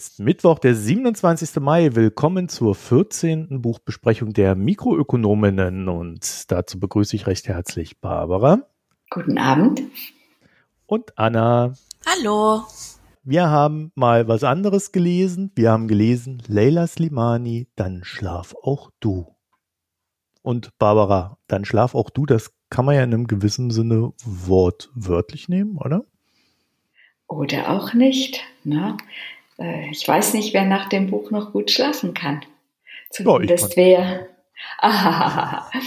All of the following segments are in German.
Ist Mittwoch, der 27. Mai. Willkommen zur 14. Buchbesprechung der Mikroökonominnen und dazu begrüße ich recht herzlich Barbara. Guten Abend. Und Anna. Hallo. Wir haben mal was anderes gelesen. Wir haben gelesen Leila Slimani, dann schlaf auch du. Und Barbara, dann schlaf auch du, das kann man ja in einem gewissen Sinne wortwörtlich nehmen, oder? Oder auch nicht. Ne? Äh, ich weiß nicht, wer nach dem Buch noch gut schlafen kann. Zumindest ja, wer. Ah,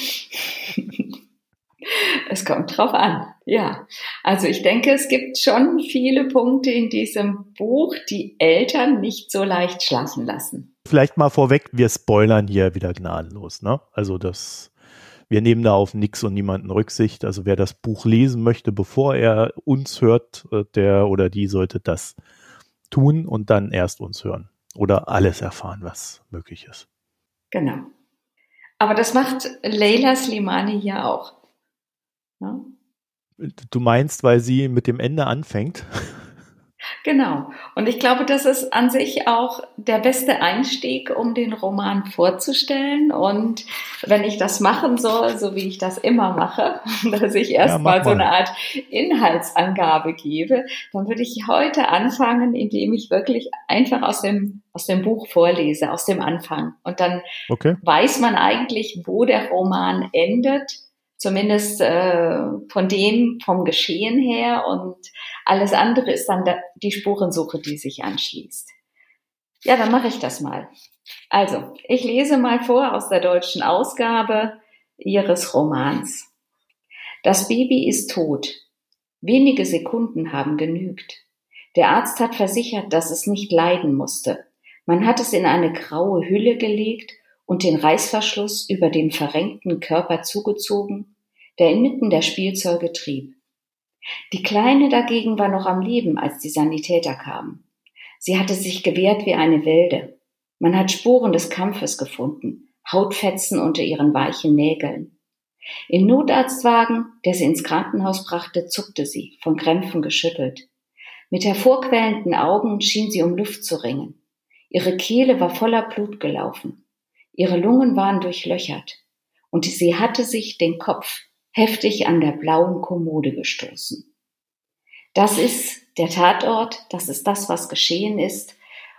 es kommt drauf an. Ja. Also ich denke, es gibt schon viele Punkte in diesem Buch, die Eltern nicht so leicht schlafen lassen. Vielleicht mal vorweg, wir spoilern hier wieder gnadenlos, ne? Also das wir nehmen da auf nichts und niemanden Rücksicht. Also wer das Buch lesen möchte, bevor er uns hört, äh, der oder die sollte das tun und dann erst uns hören oder alles erfahren, was möglich ist. Genau. Aber das macht Leila Slimani hier auch. Ja? Du meinst, weil sie mit dem Ende anfängt? Genau. Und ich glaube, das ist an sich auch der beste Einstieg, um den Roman vorzustellen. Und wenn ich das machen soll, so wie ich das immer mache, dass ich erstmal ja, so eine Art Inhaltsangabe gebe, dann würde ich heute anfangen, indem ich wirklich einfach aus dem, aus dem Buch vorlese, aus dem Anfang. Und dann okay. weiß man eigentlich, wo der Roman endet zumindest äh, von dem, vom Geschehen her und alles andere ist dann die Spurensuche, die sich anschließt. Ja, dann mache ich das mal. Also, ich lese mal vor aus der deutschen Ausgabe Ihres Romans. Das Baby ist tot. Wenige Sekunden haben genügt. Der Arzt hat versichert, dass es nicht leiden musste. Man hat es in eine graue Hülle gelegt und den Reißverschluss über dem verrenkten Körper zugezogen der inmitten der Spielzeuge trieb. Die Kleine dagegen war noch am Leben, als die Sanitäter kamen. Sie hatte sich gewehrt wie eine Wilde. Man hat Spuren des Kampfes gefunden, Hautfetzen unter ihren weichen Nägeln. Im Notarztwagen, der sie ins Krankenhaus brachte, zuckte sie, von Krämpfen geschüttelt. Mit hervorquellenden Augen schien sie um Luft zu ringen. Ihre Kehle war voller Blut gelaufen. Ihre Lungen waren durchlöchert. Und sie hatte sich den Kopf heftig an der blauen Kommode gestoßen. Das ist der Tatort, das ist das, was geschehen ist.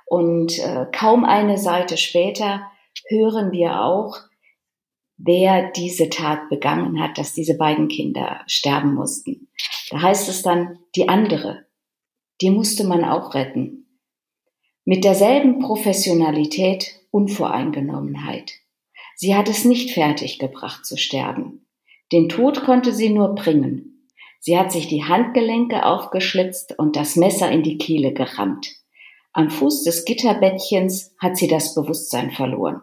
Und äh, kaum eine Seite später hören wir auch, wer diese Tat begangen hat, dass diese beiden Kinder sterben mussten. Da heißt es dann, die andere, die musste man auch retten. Mit derselben Professionalität, Unvoreingenommenheit. Sie hat es nicht fertiggebracht zu sterben. Den Tod konnte sie nur bringen. Sie hat sich die Handgelenke aufgeschlitzt und das Messer in die Kehle gerammt. Am Fuß des Gitterbettchens hat sie das Bewusstsein verloren.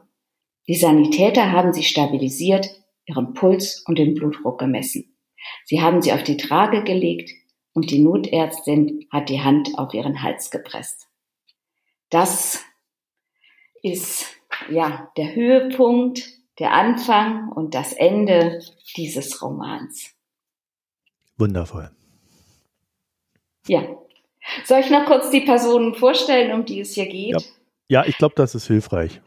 Die Sanitäter haben sie stabilisiert, ihren Puls und den Blutdruck gemessen. Sie haben sie auf die Trage gelegt und die Notärztin hat die Hand auf ihren Hals gepresst. Das ist ja der Höhepunkt der Anfang und das Ende dieses Romans. Wundervoll. Ja. Soll ich noch kurz die Personen vorstellen, um die es hier geht? Ja, ja ich glaube, das ist hilfreich.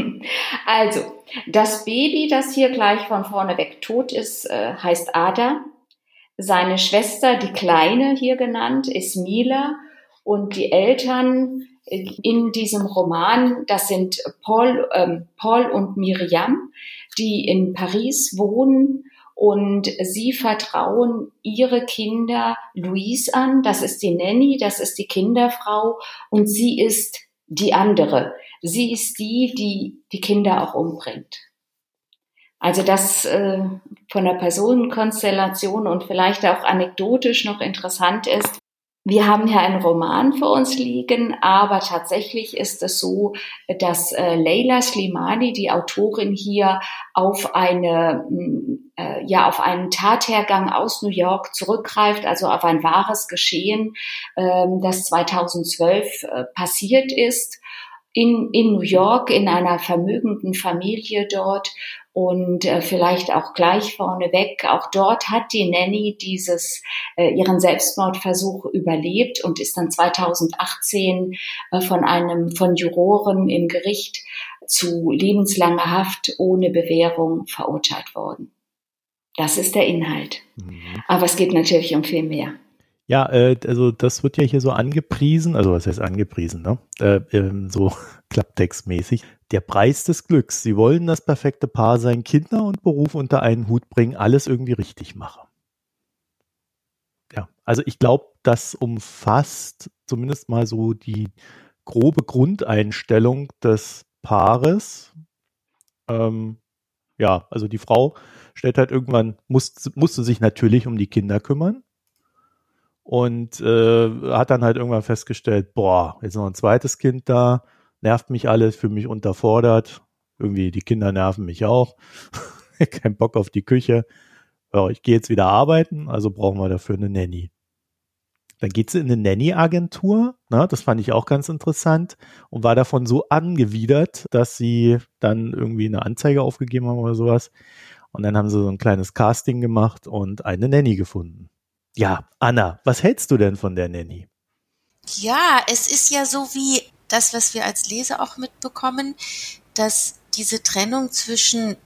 also, das Baby, das hier gleich von vorne weg tot ist, äh, heißt Ada. Seine Schwester, die Kleine hier genannt, ist Mila. Und die Eltern in diesem Roman, das sind Paul, ähm, Paul und Miriam, die in Paris wohnen und sie vertrauen ihre Kinder Louise an, das ist die Nanny, das ist die Kinderfrau und sie ist die andere. Sie ist die, die die Kinder auch umbringt. Also das äh, von der Personenkonstellation und vielleicht auch anekdotisch noch interessant ist, wir haben hier einen Roman vor uns liegen, aber tatsächlich ist es so, dass äh, Leila Slimani, die Autorin hier, auf eine mm, äh, ja auf einen Tathergang aus New York zurückgreift, also auf ein wahres Geschehen, äh, das 2012 äh, passiert ist in, in New York in einer vermögenden Familie dort Und äh, vielleicht auch gleich vorneweg, auch dort hat die Nanny dieses, äh, ihren Selbstmordversuch überlebt und ist dann 2018 äh, von einem, von Juroren im Gericht zu lebenslanger Haft ohne Bewährung verurteilt worden. Das ist der Inhalt. Mhm. Aber es geht natürlich um viel mehr. Ja, äh, also das wird ja hier so angepriesen, also was heißt angepriesen, ne? Äh, ähm, so klapptextmäßig. Der Preis des Glücks. Sie wollen das perfekte Paar sein, Kinder und Beruf unter einen Hut bringen, alles irgendwie richtig machen. Ja, also ich glaube, das umfasst zumindest mal so die grobe Grundeinstellung des Paares. Ähm, ja, also die Frau stellt halt irgendwann, muss, musste sich natürlich um die Kinder kümmern und äh, hat dann halt irgendwann festgestellt, boah, jetzt noch ein zweites Kind da, nervt mich alles, fühle mich unterfordert, irgendwie die Kinder nerven mich auch, kein Bock auf die Küche, ja, ich gehe jetzt wieder arbeiten, also brauchen wir dafür eine Nanny. Dann geht sie in eine Nanny-Agentur, ne, das fand ich auch ganz interessant und war davon so angewidert, dass sie dann irgendwie eine Anzeige aufgegeben haben oder sowas. Und dann haben sie so ein kleines Casting gemacht und eine Nanny gefunden. Ja, Anna, was hältst du denn von der Nanny? Ja, es ist ja so wie das, was wir als Leser auch mitbekommen, dass diese Trennung zwischen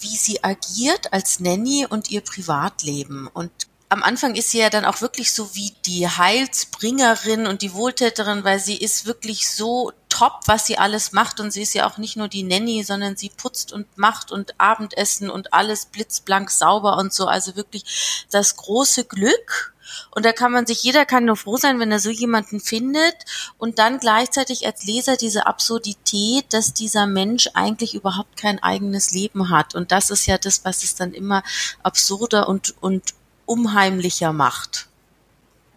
wie sie agiert als Nanny und ihr Privatleben. Und am Anfang ist sie ja dann auch wirklich so wie die Heilsbringerin und die Wohltäterin, weil sie ist wirklich so top, was sie alles macht. Und sie ist ja auch nicht nur die Nanny, sondern sie putzt und macht und Abendessen und alles blitzblank sauber und so. Also wirklich das große Glück. Und da kann man sich, jeder kann nur froh sein, wenn er so jemanden findet. Und dann gleichzeitig als Leser diese Absurdität, dass dieser Mensch eigentlich überhaupt kein eigenes Leben hat. Und das ist ja das, was es dann immer absurder und, und unheimlicher macht.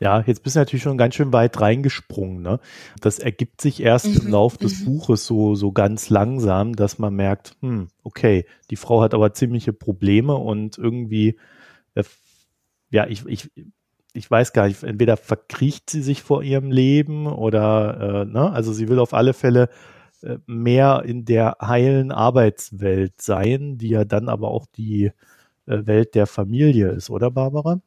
Ja, jetzt bist du natürlich schon ganz schön weit reingesprungen. Ne? Das ergibt sich erst mhm. im Lauf des mhm. Buches so, so ganz langsam, dass man merkt, hm, okay, die Frau hat aber ziemliche Probleme und irgendwie, äh, ja, ich, ich, ich weiß gar nicht, entweder verkriecht sie sich vor ihrem Leben oder, äh, ne, also sie will auf alle Fälle äh, mehr in der heilen Arbeitswelt sein, die ja dann aber auch die Welt der Familie ist, oder Barbara?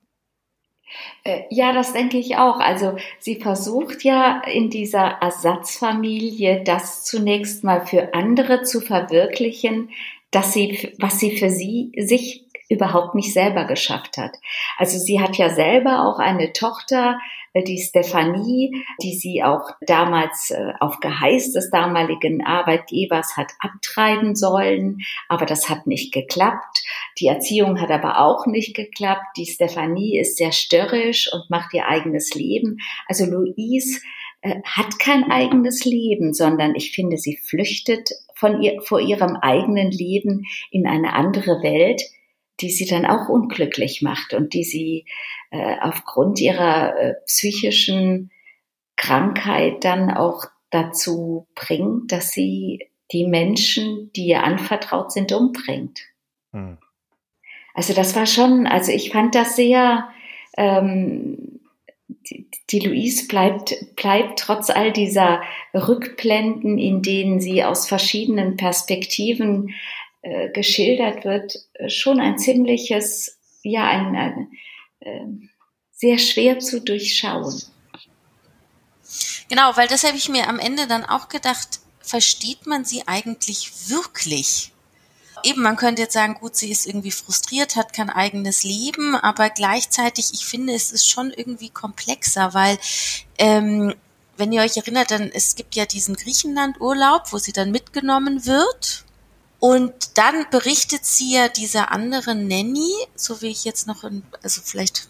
Äh, ja, das denke ich auch. Also sie versucht ja in dieser Ersatzfamilie das zunächst mal für andere zu verwirklichen, dass sie, was sie für sie sich überhaupt nicht selber geschafft hat. Also sie hat ja selber auch eine Tochter, äh, die Stefanie, die sie auch damals äh, auf Geheiß des damaligen Arbeitgebers hat abtreiben sollen, aber das hat nicht geklappt. Die Erziehung hat aber auch nicht geklappt. Die Stefanie ist sehr störrisch und macht ihr eigenes Leben. Also Louise äh, hat kein eigenes Leben, sondern ich finde, sie flüchtet von ihr, vor ihrem eigenen Leben in eine andere Welt, die sie dann auch unglücklich macht und die sie äh, aufgrund ihrer äh, psychischen Krankheit dann auch dazu bringt, dass sie die Menschen, die ihr anvertraut sind, umbringt. Hm. Also das war schon, also ich fand das sehr, ähm, die, die Louise bleibt, bleibt trotz all dieser Rückblenden, in denen sie aus verschiedenen Perspektiven äh, geschildert wird, äh, schon ein ziemliches, ja, ein, ein äh, sehr schwer zu durchschauen. Genau, weil das habe ich mir am Ende dann auch gedacht, versteht man sie eigentlich wirklich? Eben, man könnte jetzt sagen, gut, sie ist irgendwie frustriert, hat kein eigenes Leben, aber gleichzeitig, ich finde, es ist schon irgendwie komplexer, weil ähm, wenn ihr euch erinnert, dann es gibt ja diesen Griechenland-Urlaub, wo sie dann mitgenommen wird und dann berichtet sie ja dieser anderen Nanny, so wie ich jetzt noch, in, also vielleicht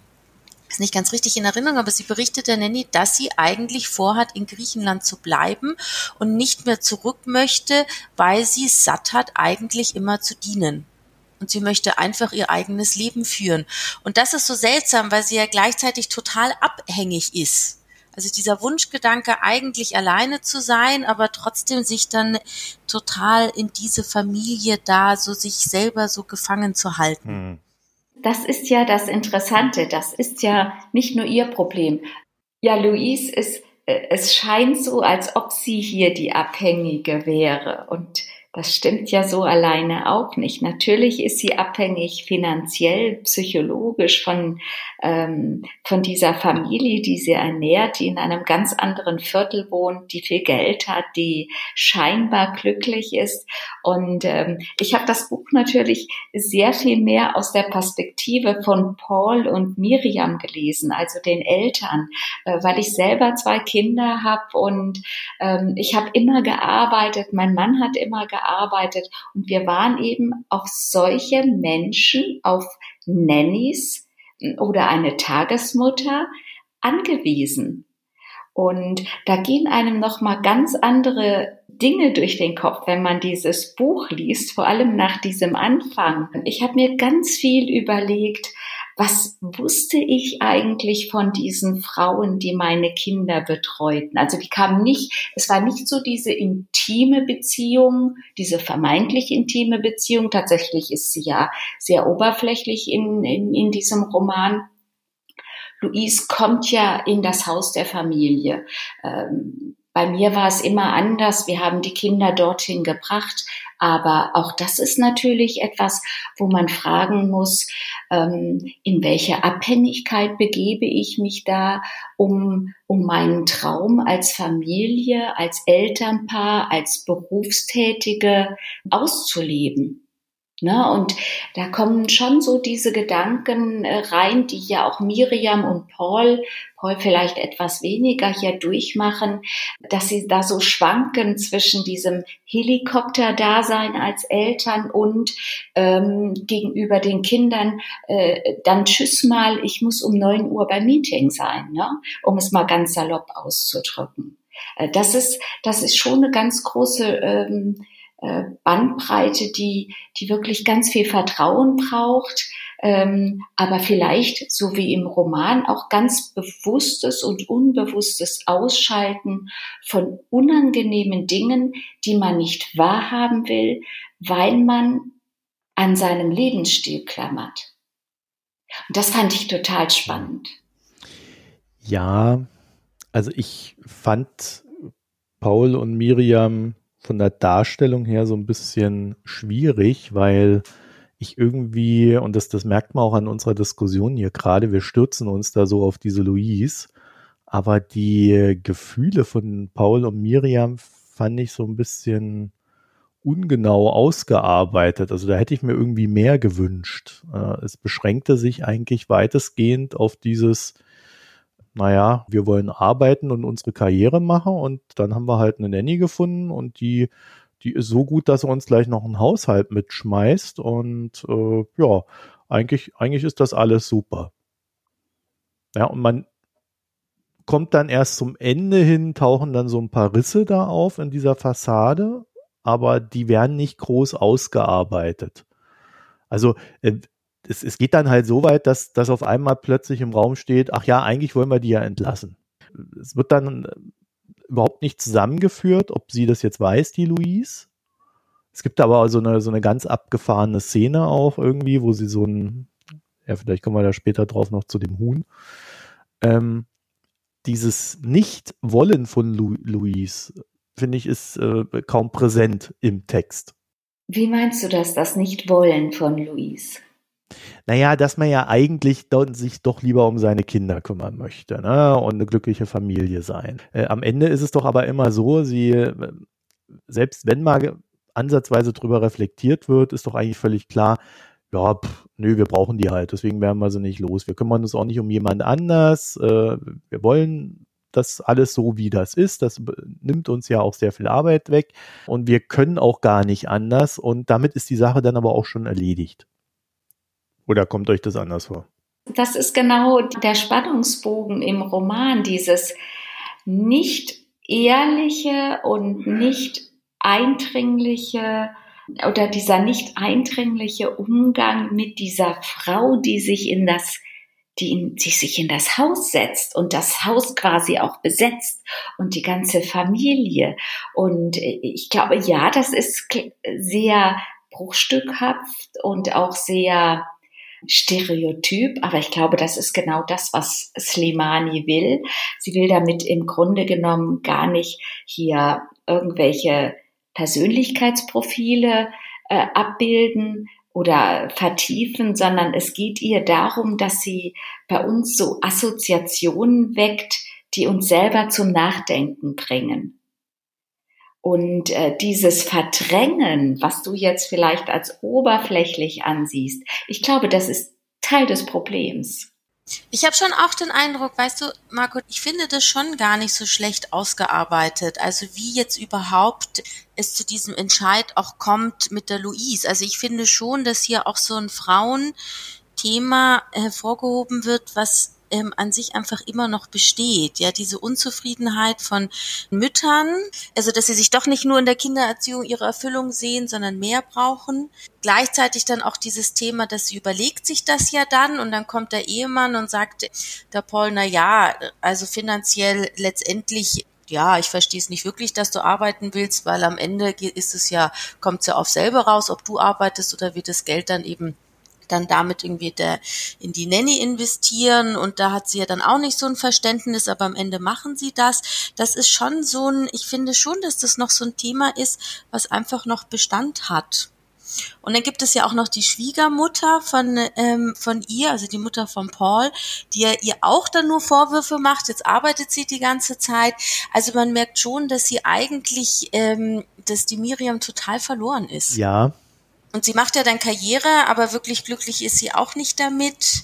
ist nicht ganz richtig in Erinnerung, aber sie berichtet der Nanny, dass sie eigentlich vorhat, in Griechenland zu bleiben und nicht mehr zurück möchte, weil sie satt hat, eigentlich immer zu dienen. Und sie möchte einfach ihr eigenes Leben führen. Und das ist so seltsam, weil sie ja gleichzeitig total abhängig ist also dieser Wunschgedanke, eigentlich alleine zu sein, aber trotzdem sich dann total in diese Familie da, so sich selber so gefangen zu halten. Hm. Das ist ja das Interessante. Das ist ja nicht nur ihr Problem. Ja, Louise ist, äh, es scheint so, als ob sie hier die Abhängige wäre. Und Das stimmt ja so alleine auch nicht. Natürlich ist sie abhängig finanziell, psychologisch von, ähm, von dieser Familie, die sie ernährt, die in einem ganz anderen Viertel wohnt, die viel Geld hat, die scheinbar glücklich ist. Und ähm, ich habe das Buch natürlich sehr viel mehr aus der Perspektive von Paul und Miriam gelesen, also den Eltern, äh, weil ich selber zwei Kinder habe und ähm, ich habe immer gearbeitet, mein Mann hat immer gearbeitet gearbeitet und wir waren eben auf solche Menschen, auf Nannies oder eine Tagesmutter angewiesen. Und da gehen einem noch mal ganz andere Dinge durch den Kopf, wenn man dieses Buch liest, vor allem nach diesem Anfang. Ich habe mir ganz viel überlegt, was wusste ich eigentlich von diesen Frauen, die meine Kinder betreuten? Also die kamen nicht, es war nicht so diese intime Beziehung, diese vermeintlich intime Beziehung. Tatsächlich ist sie ja sehr oberflächlich in, in, in diesem Roman. Louise kommt ja in das Haus der Familie. Ähm, bei mir war es immer anders. Wir haben die Kinder dorthin gebracht. Aber auch das ist natürlich etwas, wo man fragen muss, ähm, in welche Abhängigkeit begebe ich mich da, um, um meinen Traum als Familie, als Elternpaar, als Berufstätige auszuleben. Ne? Und da kommen schon so diese Gedanken äh, rein, die ja auch Miriam und Paul, Paul vielleicht etwas weniger hier durchmachen, dass sie da so schwanken zwischen diesem Helikopter-Dasein als Eltern und ähm, gegenüber den Kindern, äh, dann tschüss mal, ich muss um neun Uhr beim Meeting sein, ne? um es mal ganz salopp auszudrücken. Äh, das ist, das ist schon eine ganz große ähm, äh, Bandbreite, die, die wirklich ganz viel Vertrauen braucht, ähm, aber vielleicht, so wie im Roman, auch ganz bewusstes und unbewusstes Ausschalten von unangenehmen Dingen, die man nicht wahrhaben will, weil man an seinem Lebensstil klammert. Und das fand ich total spannend. Ja, also ich fand Paul und Miriam von der Darstellung her so ein bisschen schwierig, weil ich irgendwie, und das, das merkt man auch an unserer Diskussion hier gerade, wir stürzen uns da so auf diese Louise, aber die Gefühle von Paul und Miriam fand ich so ein bisschen ungenau ausgearbeitet. Also da hätte ich mir irgendwie mehr gewünscht. Äh, es beschränkte sich eigentlich weitestgehend auf dieses, naja, wir wollen arbeiten und unsere Karriere machen und dann haben wir halt eine Nanny gefunden und die, die ist so gut, dass er uns gleich noch einen Haushalt mitschmeißt und äh, ja, eigentlich, eigentlich ist das alles super. Ja, und man kommt dann erst zum Ende hin, tauchen dann so ein paar Risse da auf in dieser Fassade, aber die werden nicht groß ausgearbeitet. Also äh, es, es geht dann halt so weit, dass, dass auf einmal plötzlich im Raum steht, ach ja, eigentlich wollen wir die ja entlassen. Es wird dann äh, überhaupt nicht zusammengeführt, ob sie das jetzt weiß, die Louise. Es gibt aber so eine, so eine ganz abgefahrene Szene auch irgendwie, wo sie so ein, ja, vielleicht kommen wir da später drauf noch zu dem Huhn. Ähm, dieses Nicht-Wollen von Lu Louise, finde ich, ist äh, kaum präsent im Text. Wie meinst du das, das Nicht-Wollen von Louise? Naja, dass man ja eigentlich sich doch lieber um seine Kinder kümmern möchte ne? und eine glückliche Familie sein. Äh, am Ende ist es doch aber immer so, sie, äh, selbst wenn mal ansatzweise drüber reflektiert wird, ist doch eigentlich völlig klar, ja, pff, nö, wir brauchen die halt, deswegen werden wir sie nicht los. Wir kümmern uns auch nicht um jemand anders. Äh, wir wollen das alles so, wie das ist. Das nimmt uns ja auch sehr viel Arbeit weg und wir können auch gar nicht anders und damit ist die Sache dann aber auch schon erledigt. Oder kommt euch das anders vor? Das ist genau der Spannungsbogen im Roman, dieses nicht ehrliche und nicht eindringliche oder dieser nicht eindringliche Umgang mit dieser Frau, die sich in das die, in, die sich in das Haus setzt und das Haus quasi auch besetzt und die ganze Familie. Und ich glaube, ja, das ist sehr bruchstückhaft und auch sehr Stereotyp, aber ich glaube, das ist genau das, was Slimani will. Sie will damit im Grunde genommen gar nicht hier irgendwelche Persönlichkeitsprofile äh, abbilden oder vertiefen, sondern es geht ihr darum, dass sie bei uns so Assoziationen weckt, die uns selber zum Nachdenken bringen. Und äh, dieses Verdrängen, was du jetzt vielleicht als oberflächlich ansiehst, ich glaube, das ist Teil des Problems. Ich habe schon auch den Eindruck, weißt du, Marco, ich finde das schon gar nicht so schlecht ausgearbeitet. Also wie jetzt überhaupt es zu diesem Entscheid auch kommt mit der Louise. Also ich finde schon, dass hier auch so ein Frauenthema hervorgehoben wird, was ähm, an sich einfach immer noch besteht. Ja, diese Unzufriedenheit von Müttern, also dass sie sich doch nicht nur in der Kindererziehung ihre Erfüllung sehen, sondern mehr brauchen. Gleichzeitig dann auch dieses Thema, dass sie überlegt sich das ja dann und dann kommt der Ehemann und sagt der Paul, na ja, also finanziell letztendlich ja, ich verstehe es nicht wirklich, dass du arbeiten willst, weil am Ende ist es ja, kommt es ja auf selber raus, ob du arbeitest oder wird das Geld dann eben dann damit irgendwie der, in die Nanny investieren und da hat sie ja dann auch nicht so ein Verständnis, aber am Ende machen sie das. Das ist schon so ein, ich finde schon, dass das noch so ein Thema ist, was einfach noch Bestand hat. Und dann gibt es ja auch noch die Schwiegermutter von, ähm, von ihr, also die Mutter von Paul, die ja ihr auch dann nur Vorwürfe macht. Jetzt arbeitet sie die ganze Zeit. Also man merkt schon, dass sie eigentlich, ähm, dass die Miriam total verloren ist. Ja, und sie macht ja dann Karriere, aber wirklich glücklich ist sie auch nicht damit.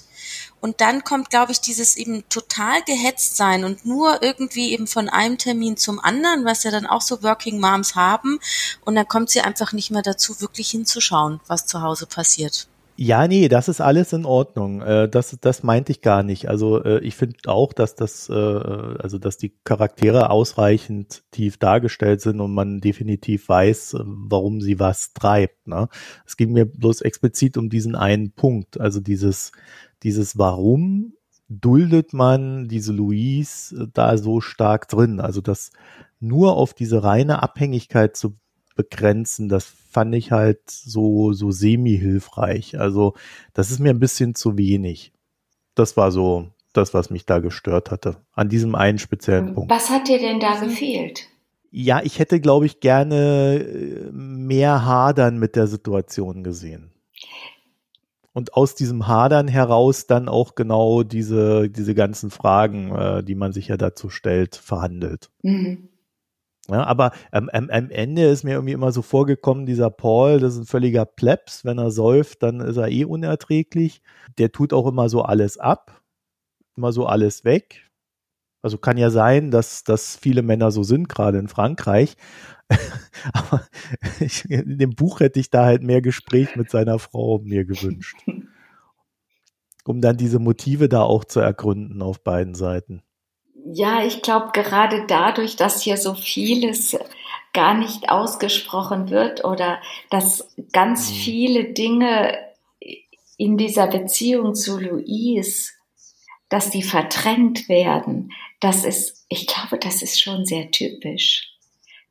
Und dann kommt, glaube ich, dieses eben total gehetzt sein und nur irgendwie eben von einem Termin zum anderen, was ja dann auch so Working Moms haben. Und dann kommt sie einfach nicht mehr dazu, wirklich hinzuschauen, was zu Hause passiert. Ja, nee, das ist alles in Ordnung. Äh, das, das meinte ich gar nicht. Also äh, ich finde auch, dass das, äh, also dass die Charaktere ausreichend tief dargestellt sind und man definitiv weiß, warum sie was treibt. Ne? Es ging mir bloß explizit um diesen einen Punkt. Also dieses, dieses Warum duldet man diese Louise da so stark drin? Also das nur auf diese reine Abhängigkeit zu begrenzen, das fand ich halt so, so semi-hilfreich. Also, das ist mir ein bisschen zu wenig. Das war so das, was mich da gestört hatte. An diesem einen speziellen Punkt. Was hat dir denn da gefehlt? Ja, ich hätte, glaube ich, gerne äh, mehr Hadern mit der Situation gesehen. Und aus diesem Hadern heraus dann auch genau diese, diese ganzen Fragen, äh, die man sich ja dazu stellt, verhandelt. Mhm. Ja, aber ähm, am, am Ende ist mir irgendwie immer so vorgekommen, dieser Paul, das ist ein völliger Plebs. Wenn er säuft, dann ist er eh unerträglich. Der tut auch immer so alles ab, immer so alles weg. Also kann ja sein, dass, dass viele Männer so sind, gerade in Frankreich. aber ich, in dem Buch hätte ich da halt mehr Gespräch mit seiner Frau mir gewünscht. Um dann diese Motive da auch zu ergründen auf beiden Seiten. Ja, ich glaube, gerade dadurch, dass hier so vieles gar nicht ausgesprochen wird oder dass ganz mhm. viele Dinge in dieser Beziehung zu Louise, dass die verdrängt werden, das ist, ich glaube, das ist schon sehr typisch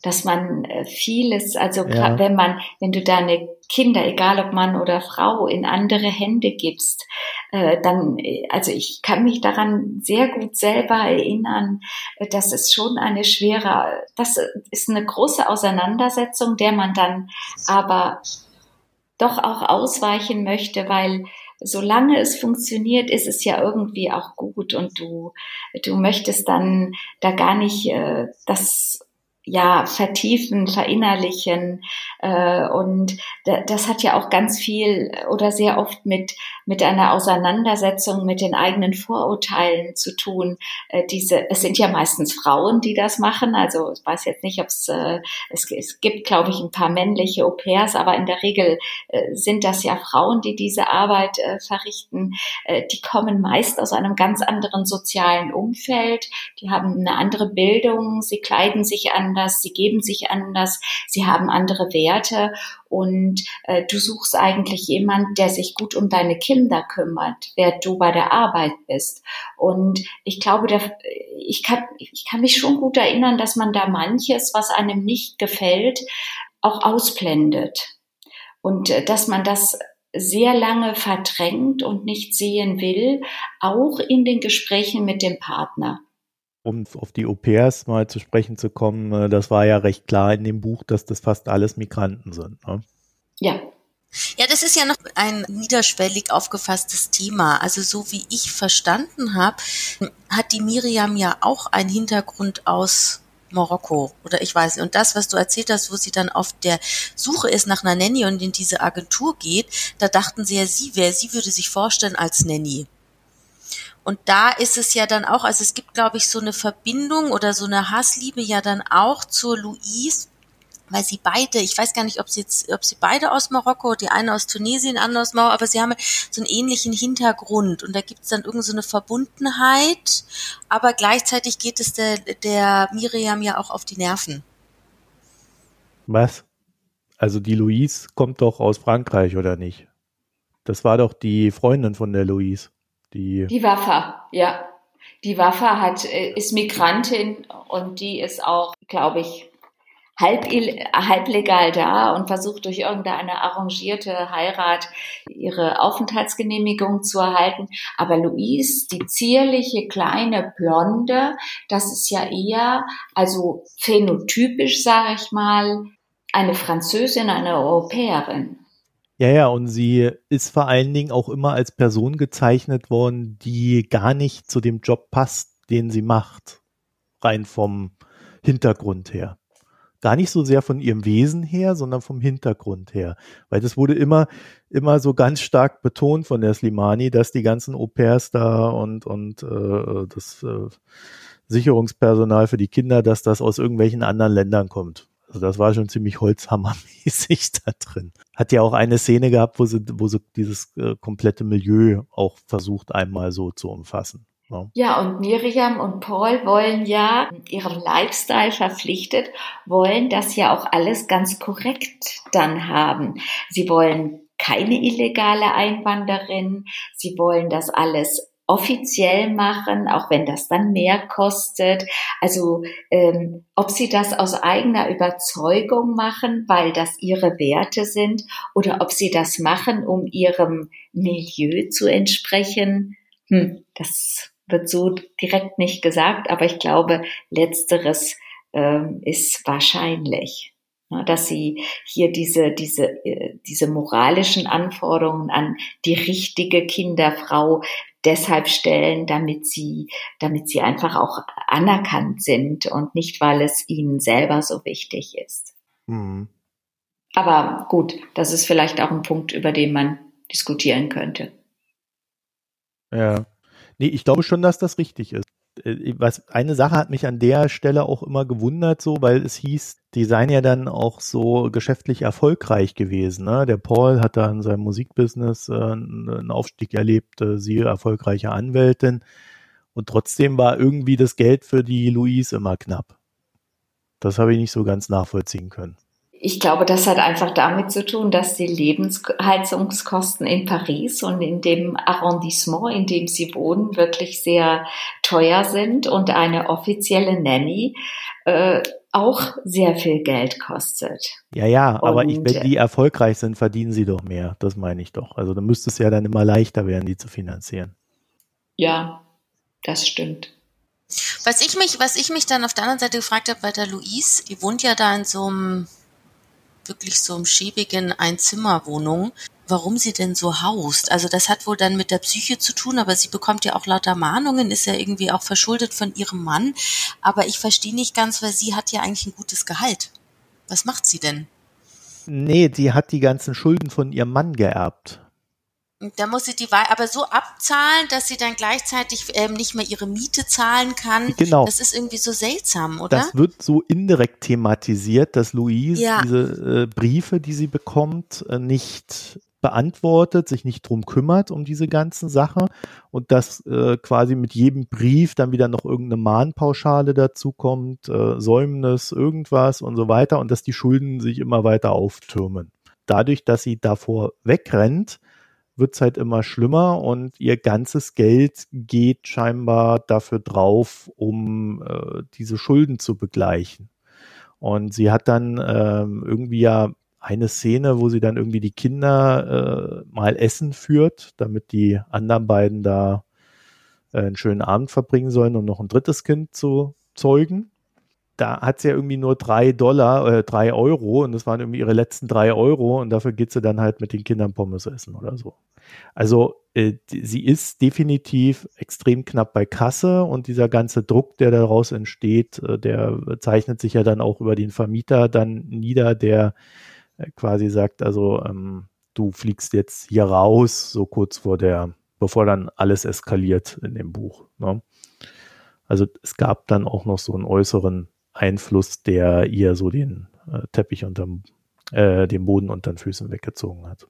dass man äh, vieles, also ja. wenn man, wenn du deine Kinder, egal ob Mann oder Frau, in andere Hände gibst, äh, dann, äh, also ich kann mich daran sehr gut selber erinnern, dass es schon eine schwere, das ist eine große Auseinandersetzung, der man dann aber doch auch ausweichen möchte, weil solange es funktioniert, ist es ja irgendwie auch gut und du, du möchtest dann da gar nicht äh, das ja vertiefen, verinnerlichen äh, und das hat ja auch ganz viel oder sehr oft mit mit einer Auseinandersetzung mit den eigenen Vorurteilen zu tun. Äh, diese es sind ja meistens Frauen, die das machen. Also ich weiß jetzt nicht, ob es äh, es, es gibt, glaube ich, ein paar männliche Au-pairs, aber in der Regel äh, sind das ja Frauen, die diese Arbeit äh, verrichten. Äh, die kommen meist aus einem ganz anderen sozialen Umfeld. Die haben eine andere Bildung, sie kleiden sich anders anders, sie geben sich anders, sie haben andere Werte und äh, du suchst eigentlich jemand, der sich gut um deine Kinder kümmert, wer du bei der Arbeit bist. Und ich glaube, der, ich, kann, ich kann mich schon gut erinnern, dass man da manches, was einem nicht gefällt, auch ausblendet. Und äh, dass man das sehr lange verdrängt und nicht sehen will, auch in den Gesprächen mit dem Partner. Um auf die Au-pairs mal zu sprechen zu kommen, äh, das war ja recht klar in dem Buch, dass das fast alles Migranten sind. Ne? Ja. Ja, das ist ja noch ein niederschwellig aufgefasstes Thema. Also so wie ich verstanden habe, hat die Miriam ja auch einen Hintergrund aus Marokko oder ich weiß nicht. Und das, was du erzählt hast, wo sie dann auf der Suche ist nach einer Nanny und in diese Agentur geht, da dachten sie ja, sie wäre, sie würde sich vorstellen als Nanny. Und da ist es ja dann auch, also es gibt, glaube ich, so eine Verbindung oder so eine Hassliebe ja dann auch zur Louise, weil sie beide, ich weiß gar nicht, ob sie jetzt, ob sie beide aus Marokko, die eine aus Tunesien, die andere aus Marokko, aber sie haben so einen ähnlichen Hintergrund und da gibt es dann irgend so eine Verbundenheit, aber gleichzeitig geht es der, der Miriam ja auch auf die Nerven. Was? Also die Louise kommt doch aus Frankreich, oder nicht? Das war doch die Freundin von der Louise. Die, die Waffa, ja. Die Waffa hat, äh, ist Migrantin und die ist auch, glaube ich, halb, halb legal da und versucht durch irgendeine arrangierte Heirat ihre Aufenthaltsgenehmigung zu erhalten. Aber Louise, die zierliche kleine Blonde, das ist ja eher, also phänotypisch, sage ich mal, eine Französin, eine Europäerin. Ja, ja, und sie ist vor allen Dingen auch immer als Person gezeichnet worden, die gar nicht zu dem Job passt, den sie macht. Rein vom Hintergrund her. Gar nicht so sehr von ihrem Wesen her, sondern vom Hintergrund her. Weil das wurde immer, immer so ganz stark betont von der Slimani, dass die ganzen Au-pairs da und, und äh, das äh, Sicherungspersonal für die Kinder, dass das aus irgendwelchen anderen Ländern kommt. Also das war schon ziemlich holzhammermäßig da drin. Hat ja auch eine Szene gehabt, wo sie, wo sie dieses äh, komplette Milieu auch versucht, einmal so zu umfassen. Ja. ja, und Miriam und Paul wollen ja ihrem Lifestyle verpflichtet, wollen das ja auch alles ganz korrekt dann haben. Sie wollen keine illegale Einwanderin. Sie wollen das alles offiziell machen, auch wenn das dann mehr kostet. Also ähm, ob sie das aus eigener Überzeugung machen, weil das ihre Werte sind, oder ob sie das machen, um ihrem Milieu zu entsprechen, hm, das wird so direkt nicht gesagt, aber ich glaube, letzteres ähm, ist wahrscheinlich dass sie hier diese, diese, äh, diese moralischen Anforderungen an die richtige Kinderfrau deshalb stellen, damit sie, damit sie einfach auch anerkannt sind und nicht, weil es ihnen selber so wichtig ist. Mhm. Aber gut, das ist vielleicht auch ein Punkt, über den man diskutieren könnte. Ja. Nee, ich glaube schon, dass das richtig ist. Äh, was, eine Sache hat mich an der Stelle auch immer gewundert, so, weil es hieß, die seien ja dann auch so geschäftlich erfolgreich gewesen. Ne? Der Paul hat da in seinem Musikbusiness äh, einen Aufstieg erlebt, äh, sie erfolgreiche Anwältin. Und trotzdem war irgendwie das Geld für die Louise immer knapp. Das habe ich nicht so ganz nachvollziehen können. Ich glaube, das hat einfach damit zu tun, dass die Lebensheizungskosten in Paris und in dem Arrondissement, in dem sie wohnen, wirklich sehr teuer sind und eine offizielle Nanny äh, auch sehr viel Geld kostet. Ja, ja, aber ich, wenn die erfolgreich sind, verdienen sie doch mehr. Das meine ich doch. Also da müsste es ja dann immer leichter werden, die zu finanzieren. Ja, das stimmt. Was ich mich, was ich mich dann auf der anderen Seite gefragt habe, bei der Louise, die wohnt ja da in so einem wirklich so einem schäbigen Einzimmerwohnung, warum sie denn so haust. Also das hat wohl dann mit der Psyche zu tun, aber sie bekommt ja auch lauter Mahnungen, ist ja irgendwie auch verschuldet von ihrem Mann. Aber ich verstehe nicht ganz, weil sie hat ja eigentlich ein gutes Gehalt. Was macht sie denn? Nee, sie hat die ganzen Schulden von ihrem Mann geerbt. Da muss sie die aber so abzahlen, dass sie dann gleichzeitig ähm, nicht mehr ihre Miete zahlen kann. Genau. Das ist irgendwie so seltsam, oder? Das wird so indirekt thematisiert, dass Louise ja. diese äh, Briefe, die sie bekommt, äh, nicht beantwortet, sich nicht drum kümmert um diese ganzen Sachen und dass äh, quasi mit jedem Brief dann wieder noch irgendeine Mahnpauschale dazukommt, äh, Säumnis, irgendwas und so weiter und dass die Schulden sich immer weiter auftürmen. Dadurch, dass sie davor wegrennt, wird es halt immer schlimmer und ihr ganzes Geld geht scheinbar dafür drauf, um äh, diese Schulden zu begleichen. Und sie hat dann ähm, irgendwie ja eine Szene, wo sie dann irgendwie die Kinder äh, mal essen führt, damit die anderen beiden da äh, einen schönen Abend verbringen sollen, um noch ein drittes Kind zu zeugen. Da hat sie ja irgendwie nur drei Dollar, äh, drei Euro und das waren irgendwie ihre letzten drei Euro und dafür geht sie dann halt mit den Kindern Pommes essen oder so. Also äh, sie ist definitiv extrem knapp bei Kasse und dieser ganze Druck, der daraus entsteht, äh, der zeichnet sich ja dann auch über den Vermieter dann nieder, der äh, quasi sagt, also ähm, du fliegst jetzt hier raus, so kurz vor der, bevor dann alles eskaliert in dem Buch. Ne? Also es gab dann auch noch so einen äußeren Einfluss, der ihr so den äh, Teppich unterm, äh, den Boden unter den Füßen weggezogen hat.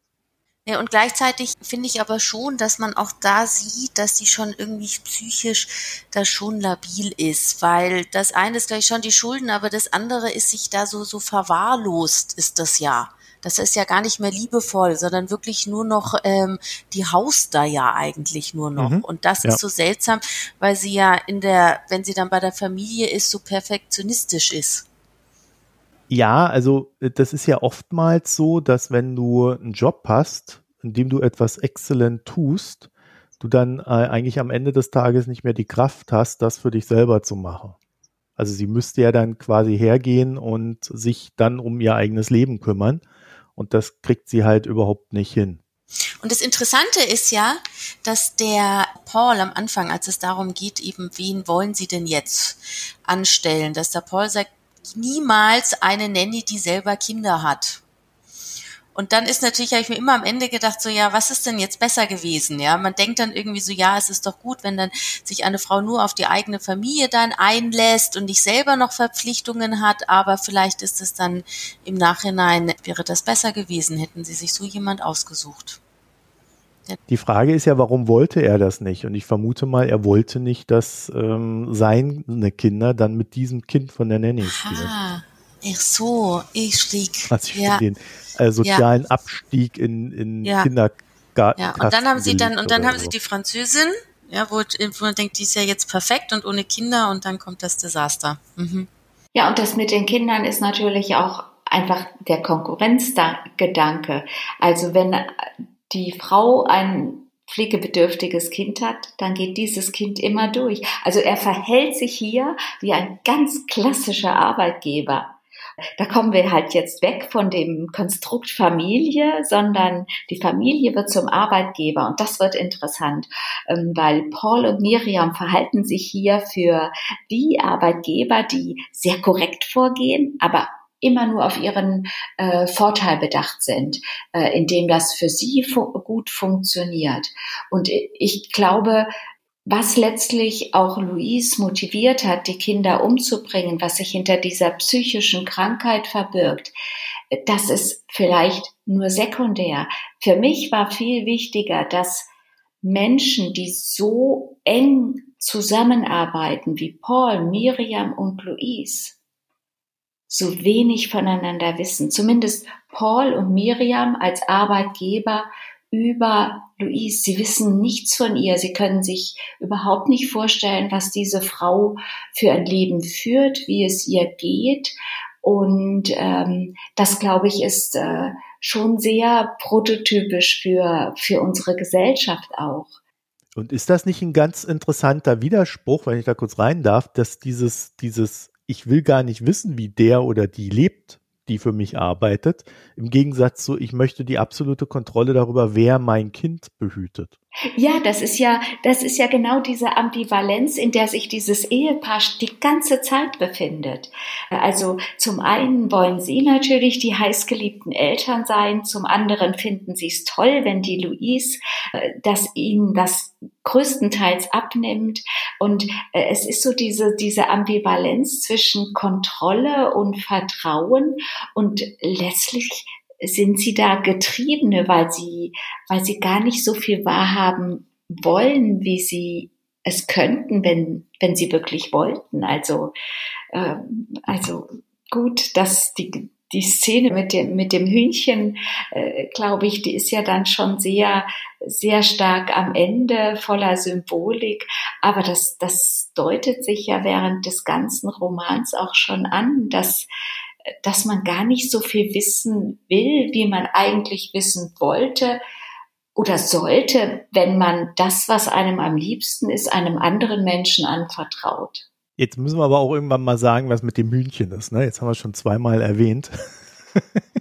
Ja, und gleichzeitig finde ich aber schon, dass man auch da sieht, dass sie schon irgendwie psychisch da schon labil ist, weil das eine ist gleich schon die Schulden, aber das andere ist sich da so, so verwahrlost ist das ja. Das ist ja gar nicht mehr liebevoll, sondern wirklich nur noch ähm, die Haus da ja eigentlich nur noch. Mhm. Und das ja. ist so seltsam, weil sie ja in der, wenn sie dann bei der Familie ist, so perfektionistisch ist. Ja, also äh, das ist ja oftmals so, dass wenn du einen Job hast, in dem du etwas exzellent tust, du dann äh, eigentlich am Ende des Tages nicht mehr die Kraft hast, das für dich selber zu machen. Also sie müsste ja dann quasi hergehen und sich dann um ihr eigenes Leben kümmern. Und das kriegt sie halt überhaupt nicht hin. Und das Interessante ist ja, dass der Paul am Anfang, als es darum geht, eben, wen wollen Sie denn jetzt anstellen, dass der Paul sagt, niemals eine Nanny, die selber Kinder hat. Und dann ist natürlich, habe ich mir immer am Ende gedacht, so ja, was ist denn jetzt besser gewesen? Ja, man denkt dann irgendwie so, ja, es ist doch gut, wenn dann sich eine Frau nur auf die eigene Familie dann einlässt und nicht selber noch Verpflichtungen hat, aber vielleicht ist es dann im Nachhinein, wäre das besser gewesen, hätten sie sich so jemand ausgesucht. Die Frage ist ja, warum wollte er das nicht? Und ich vermute mal, er wollte nicht, dass ähm, seine Kinder dann mit diesem Kind von der Nanny spielen. Ach so, ich schlieg. Also ich ja. den äh, sozialen ja. Abstieg in, in ja. Kindergarten. Ja, und dann haben sie dann, und dann haben so. sie die Französin, ja, wo, wo man denkt, die ist ja jetzt perfekt und ohne Kinder und dann kommt das Desaster. Mhm. Ja, und das mit den Kindern ist natürlich auch einfach der Konkurrenzgedanke. Also wenn die Frau ein pflegebedürftiges Kind hat, dann geht dieses Kind immer durch. Also er verhält sich hier wie ein ganz klassischer Arbeitgeber. Da kommen wir halt jetzt weg von dem Konstrukt Familie, sondern die Familie wird zum Arbeitgeber. Und das wird interessant, ähm, weil Paul und Miriam verhalten sich hier für die Arbeitgeber, die sehr korrekt vorgehen, aber immer nur auf ihren äh, Vorteil bedacht sind, äh, indem das für sie fu gut funktioniert. Und ich glaube, was letztlich auch Louise motiviert hat, die Kinder umzubringen, was sich hinter dieser psychischen Krankheit verbirgt, das ist vielleicht nur sekundär. Für mich war viel wichtiger, dass Menschen, die so eng zusammenarbeiten wie Paul, Miriam und Louise, so wenig voneinander wissen. Zumindest Paul und Miriam als Arbeitgeber über Louise. Sie wissen nichts von ihr. Sie können sich überhaupt nicht vorstellen, was diese Frau für ein Leben führt, wie es ihr geht. Und ähm, das, glaube ich, ist äh, schon sehr prototypisch für, für unsere Gesellschaft auch. Und ist das nicht ein ganz interessanter Widerspruch, wenn ich da kurz rein darf, dass dieses, dieses ich will gar nicht wissen, wie der oder die lebt, die für mich arbeitet, im Gegensatz zu, ich möchte die absolute Kontrolle darüber, wer mein Kind behütet. Ja, das ist ja, das ist ja genau diese Ambivalenz, in der sich dieses Ehepaar die ganze Zeit befindet. Also zum einen wollen sie natürlich die heißgeliebten Eltern sein, zum anderen finden sie es toll, wenn die Louise, äh, dass ihnen das größtenteils abnimmt. Und äh, es ist so diese, diese Ambivalenz zwischen Kontrolle und Vertrauen und letztlich sind sie da Getriebene, weil sie, weil sie gar nicht so viel wahrhaben wollen, wie sie es könnten, wenn, wenn sie wirklich wollten. Also, äh, also gut, dass die, die Szene mit dem, mit dem Hühnchen, äh, glaube ich, die ist ja dann schon sehr, sehr stark am Ende voller Symbolik. Aber das, das deutet sich ja während des ganzen Romans auch schon an, dass, dass man gar nicht so viel wissen will, wie man eigentlich wissen wollte. oder sollte, wenn man das, was einem am liebsten ist, einem anderen Menschen anvertraut. Jetzt müssen wir aber auch irgendwann mal sagen, was mit dem Hühnchen ist. Ne? Jetzt haben wir schon zweimal erwähnt.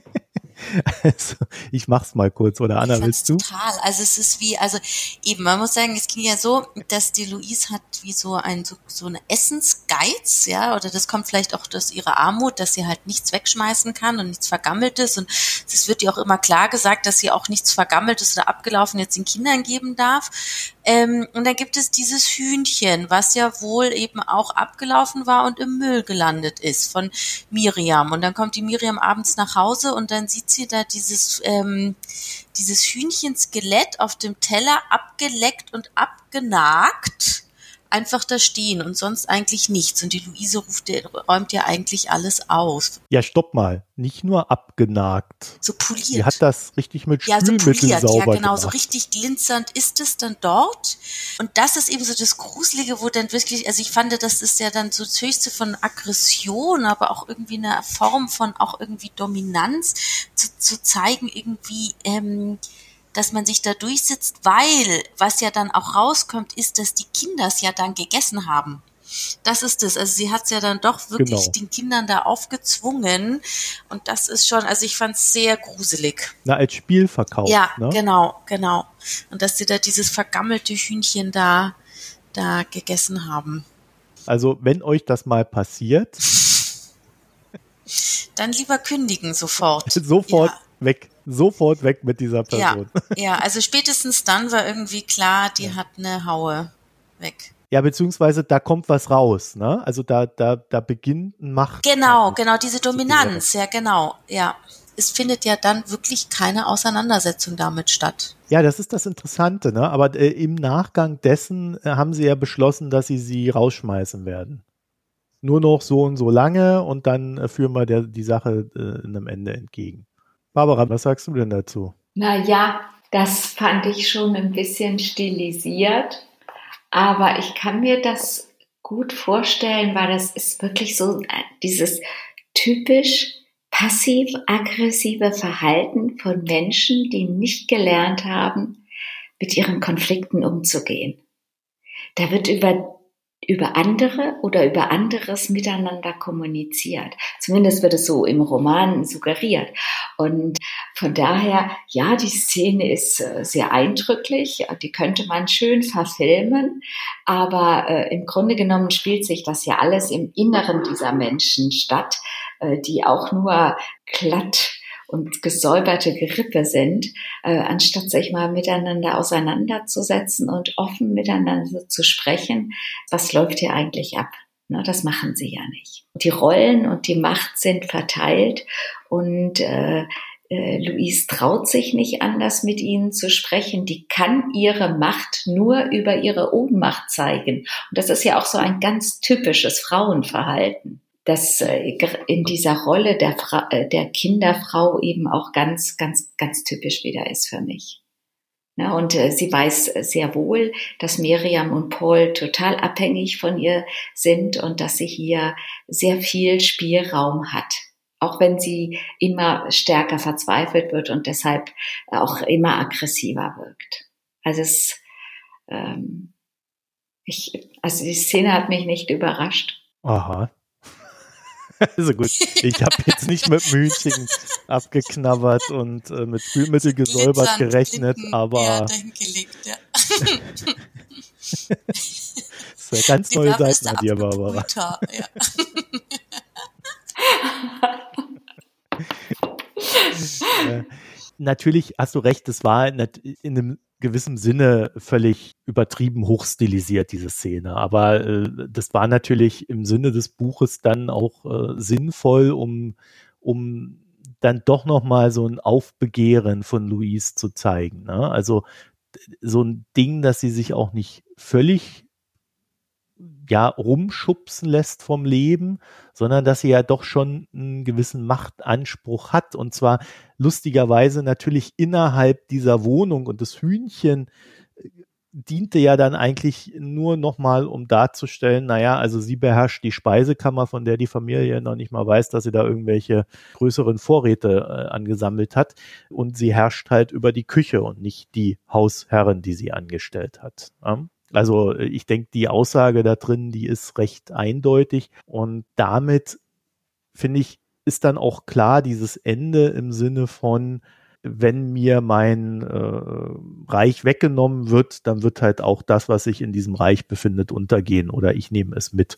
Also, ich mach's mal kurz, oder Anna, willst du? Total. Also es ist wie, also eben, man muss sagen, es ging ja so, dass die Louise hat wie so ein so, so eine Essensgeiz, ja, oder das kommt vielleicht auch aus ihrer Armut, dass sie halt nichts wegschmeißen kann und nichts Vergammeltes. Und es wird ihr auch immer klar gesagt, dass sie auch nichts Vergammeltes oder abgelaufen jetzt den Kindern geben darf. Ähm, und dann gibt es dieses Hühnchen, was ja wohl eben auch abgelaufen war und im Müll gelandet ist von Miriam. Und dann kommt die Miriam abends nach Hause und dann sieht sie da dieses, ähm, dieses Hühnchenskelett auf dem Teller abgeleckt und abgenagt einfach da stehen und sonst eigentlich nichts. Und die Luise ruft, räumt ja eigentlich alles aus. Ja, stopp mal. Nicht nur abgenagt. So poliert. Sie hat das richtig mit ja, Spülmittel so poliert. sauber Ja, genau. Gemacht. So richtig glitzernd ist es dann dort. Und das ist eben so das Gruselige, wo dann wirklich, also ich fand, das ist ja dann so das Höchste von Aggression, aber auch irgendwie eine Form von auch irgendwie Dominanz zu, zu zeigen, irgendwie, ähm, dass man sich da durchsetzt, weil was ja dann auch rauskommt, ist, dass die Kinder es ja dann gegessen haben. Das ist es. Also sie hat es ja dann doch wirklich genau. den Kindern da aufgezwungen. Und das ist schon, also ich fand es sehr gruselig. Na, als Spiel verkauft. Ja, ne? genau, genau. Und dass sie da dieses vergammelte Hühnchen da, da gegessen haben. Also, wenn euch das mal passiert. dann lieber kündigen sofort. sofort ja. weg sofort weg mit dieser Person. Ja, ja, also spätestens dann war irgendwie klar, die ja. hat eine Haue weg. Ja, beziehungsweise da kommt was raus, ne? Also da, da, da beginnt Macht. Genau, genau, diese Dominanz, ja, genau, ja. Es findet ja dann wirklich keine Auseinandersetzung damit statt. Ja, das ist das Interessante, ne? Aber äh, im Nachgang dessen äh, haben sie ja beschlossen, dass sie sie rausschmeißen werden. Nur noch so und so lange und dann äh, führen wir der, die Sache äh, einem Ende entgegen. Barbara, was sagst du denn dazu? Naja, das fand ich schon ein bisschen stilisiert, aber ich kann mir das gut vorstellen, weil das ist wirklich so dieses typisch passiv-aggressive Verhalten von Menschen, die nicht gelernt haben, mit ihren Konflikten umzugehen. Da wird über über andere oder über anderes miteinander kommuniziert. Zumindest wird es so im Roman suggeriert. Und von daher, ja, die Szene ist äh, sehr eindrücklich, die könnte man schön verfilmen, aber äh, im Grunde genommen spielt sich das ja alles im Inneren dieser Menschen statt, äh, die auch nur glatt und gesäuberte Gerippe sind, äh, anstatt sich mal miteinander auseinanderzusetzen und offen miteinander zu sprechen, was läuft hier eigentlich ab? Na, das machen sie ja nicht. Die Rollen und die Macht sind verteilt und äh, äh, Louise traut sich nicht anders mit ihnen zu sprechen. Die kann ihre Macht nur über ihre Ohnmacht zeigen. Und das ist ja auch so ein ganz typisches Frauenverhalten das äh, in dieser Rolle der, Fra äh, der Kinderfrau eben auch ganz, ganz, ganz typisch wieder ist für mich. Ja, und äh, sie weiß sehr wohl, dass Miriam und Paul total abhängig von ihr sind und dass sie hier sehr viel Spielraum hat. Auch wenn sie immer stärker verzweifelt wird und deshalb auch immer aggressiver wirkt. Also es, ähm, ich, also die Szene hat mich nicht überrascht. Aha. Also gut, ich habe jetzt nicht mit Mühnchen abgeknabbert und äh, mit Spülmittel gesäubert gerechnet, aber. Ja, gelegt, ja. das ist ja ganz neue Seiten an dir, Barbara. Ja. äh, natürlich hast du recht, es war in einem gewissem Sinne völlig übertrieben hochstilisiert, diese Szene. Aber äh, das war natürlich im Sinne des Buches dann auch äh, sinnvoll, um, um dann doch nochmal so ein Aufbegehren von Louise zu zeigen. Ne? Also so ein Ding, dass sie sich auch nicht völlig ja rumschubsen lässt vom Leben, sondern dass sie ja doch schon einen gewissen Machtanspruch hat und zwar lustigerweise natürlich innerhalb dieser Wohnung und das Hühnchen diente ja dann eigentlich nur nochmal, um darzustellen, naja, also sie beherrscht die Speisekammer, von der die Familie noch nicht mal weiß, dass sie da irgendwelche größeren Vorräte äh, angesammelt hat. Und sie herrscht halt über die Küche und nicht die Hausherren, die sie angestellt hat. Ja? Also ich denke, die Aussage da drin, die ist recht eindeutig und damit finde ich, ist dann auch klar dieses Ende im Sinne von, wenn mir mein äh, Reich weggenommen wird, dann wird halt auch das, was sich in diesem Reich befindet, untergehen oder ich nehme es mit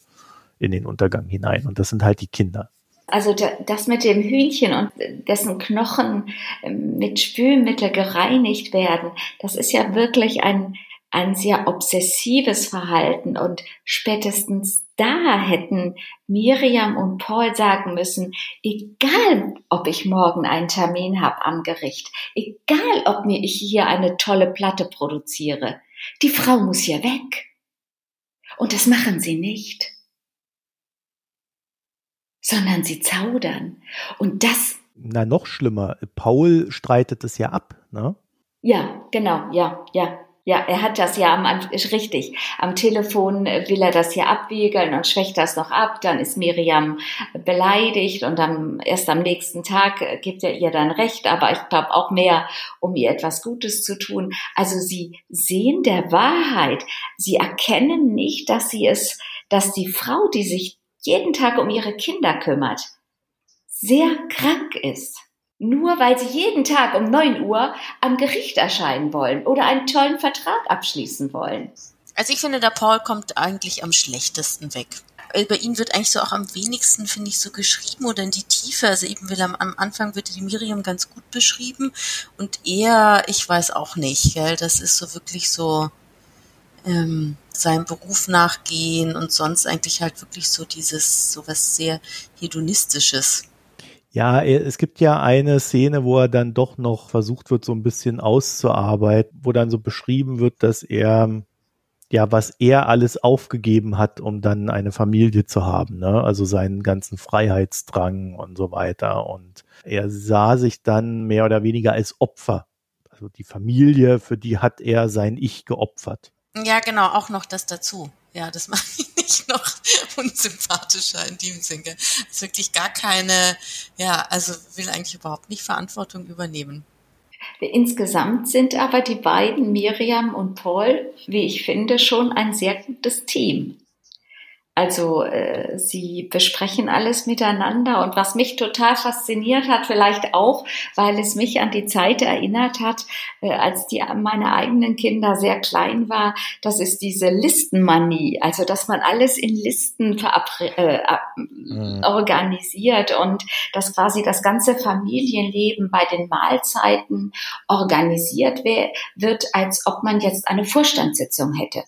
in den Untergang hinein. Und das sind halt die Kinder. Also das mit dem Hühnchen und dessen Knochen ähm, mit Spülmittel gereinigt werden, das ist ja wirklich ein, ein sehr obsessives Verhalten und spätestens da hätten Miriam und Paul sagen müssen, egal ob ich morgen einen Termin habe am Gericht, egal ob mir ich hier eine tolle Platte produziere, die Frau muss hier weg. Und das machen sie nicht, sondern sie zaudern. Und das. Na, noch schlimmer. Paul streitet es ja ab, ne? Ja, genau, ja, ja. Ja, er hat das ja am, richtig. Am Telefon will er das ja abwiegeln und schwächt das noch ab. Dann ist Miriam beleidigt und dann erst am nächsten Tag gibt er ihr dann recht, aber ich glaube auch mehr, um ihr etwas Gutes zu tun. Also sie sehen der Wahrheit. Sie erkennen nicht, dass sie es, dass die Frau, die sich jeden Tag um ihre Kinder kümmert, sehr krank ist nur weil sie jeden Tag um 9 Uhr am Gericht erscheinen wollen oder einen tollen Vertrag abschließen wollen. Also ich finde, der Paul kommt eigentlich am schlechtesten weg. Über ihn wird eigentlich so auch am wenigsten, finde ich, so geschrieben oder in die Tiefe. Also eben will am, am Anfang wird die Miriam ganz gut beschrieben und er, ich weiß auch nicht, gell, das ist so wirklich so ähm, seinem Beruf nachgehen und sonst eigentlich halt wirklich so dieses, so was sehr hedonistisches. Ja, es gibt ja eine Szene, wo er dann doch noch versucht wird, so ein bisschen auszuarbeiten, wo dann so beschrieben wird, dass er, ja, was er alles aufgegeben hat, um dann eine Familie zu haben, ne? Also seinen ganzen Freiheitsdrang und so weiter. Und er sah sich dann mehr oder weniger als Opfer. Also die Familie, für die hat er sein Ich geopfert. Ja, genau, auch noch das dazu. Ja, das macht ihn nicht noch unsympathischer in dem Sinne. Ist wirklich gar keine, ja, also will eigentlich überhaupt nicht Verantwortung übernehmen. Insgesamt sind aber die beiden, Miriam und Paul, wie ich finde, schon ein sehr gutes Team. Also äh, sie besprechen alles miteinander und was mich total fasziniert hat, vielleicht auch, weil es mich an die Zeit erinnert hat, äh, als die meine eigenen Kinder sehr klein war, das ist diese Listenmanie, also dass man alles in Listen äh, mhm. organisiert und dass quasi das ganze Familienleben bei den Mahlzeiten organisiert wird, als ob man jetzt eine Vorstandssitzung hätte.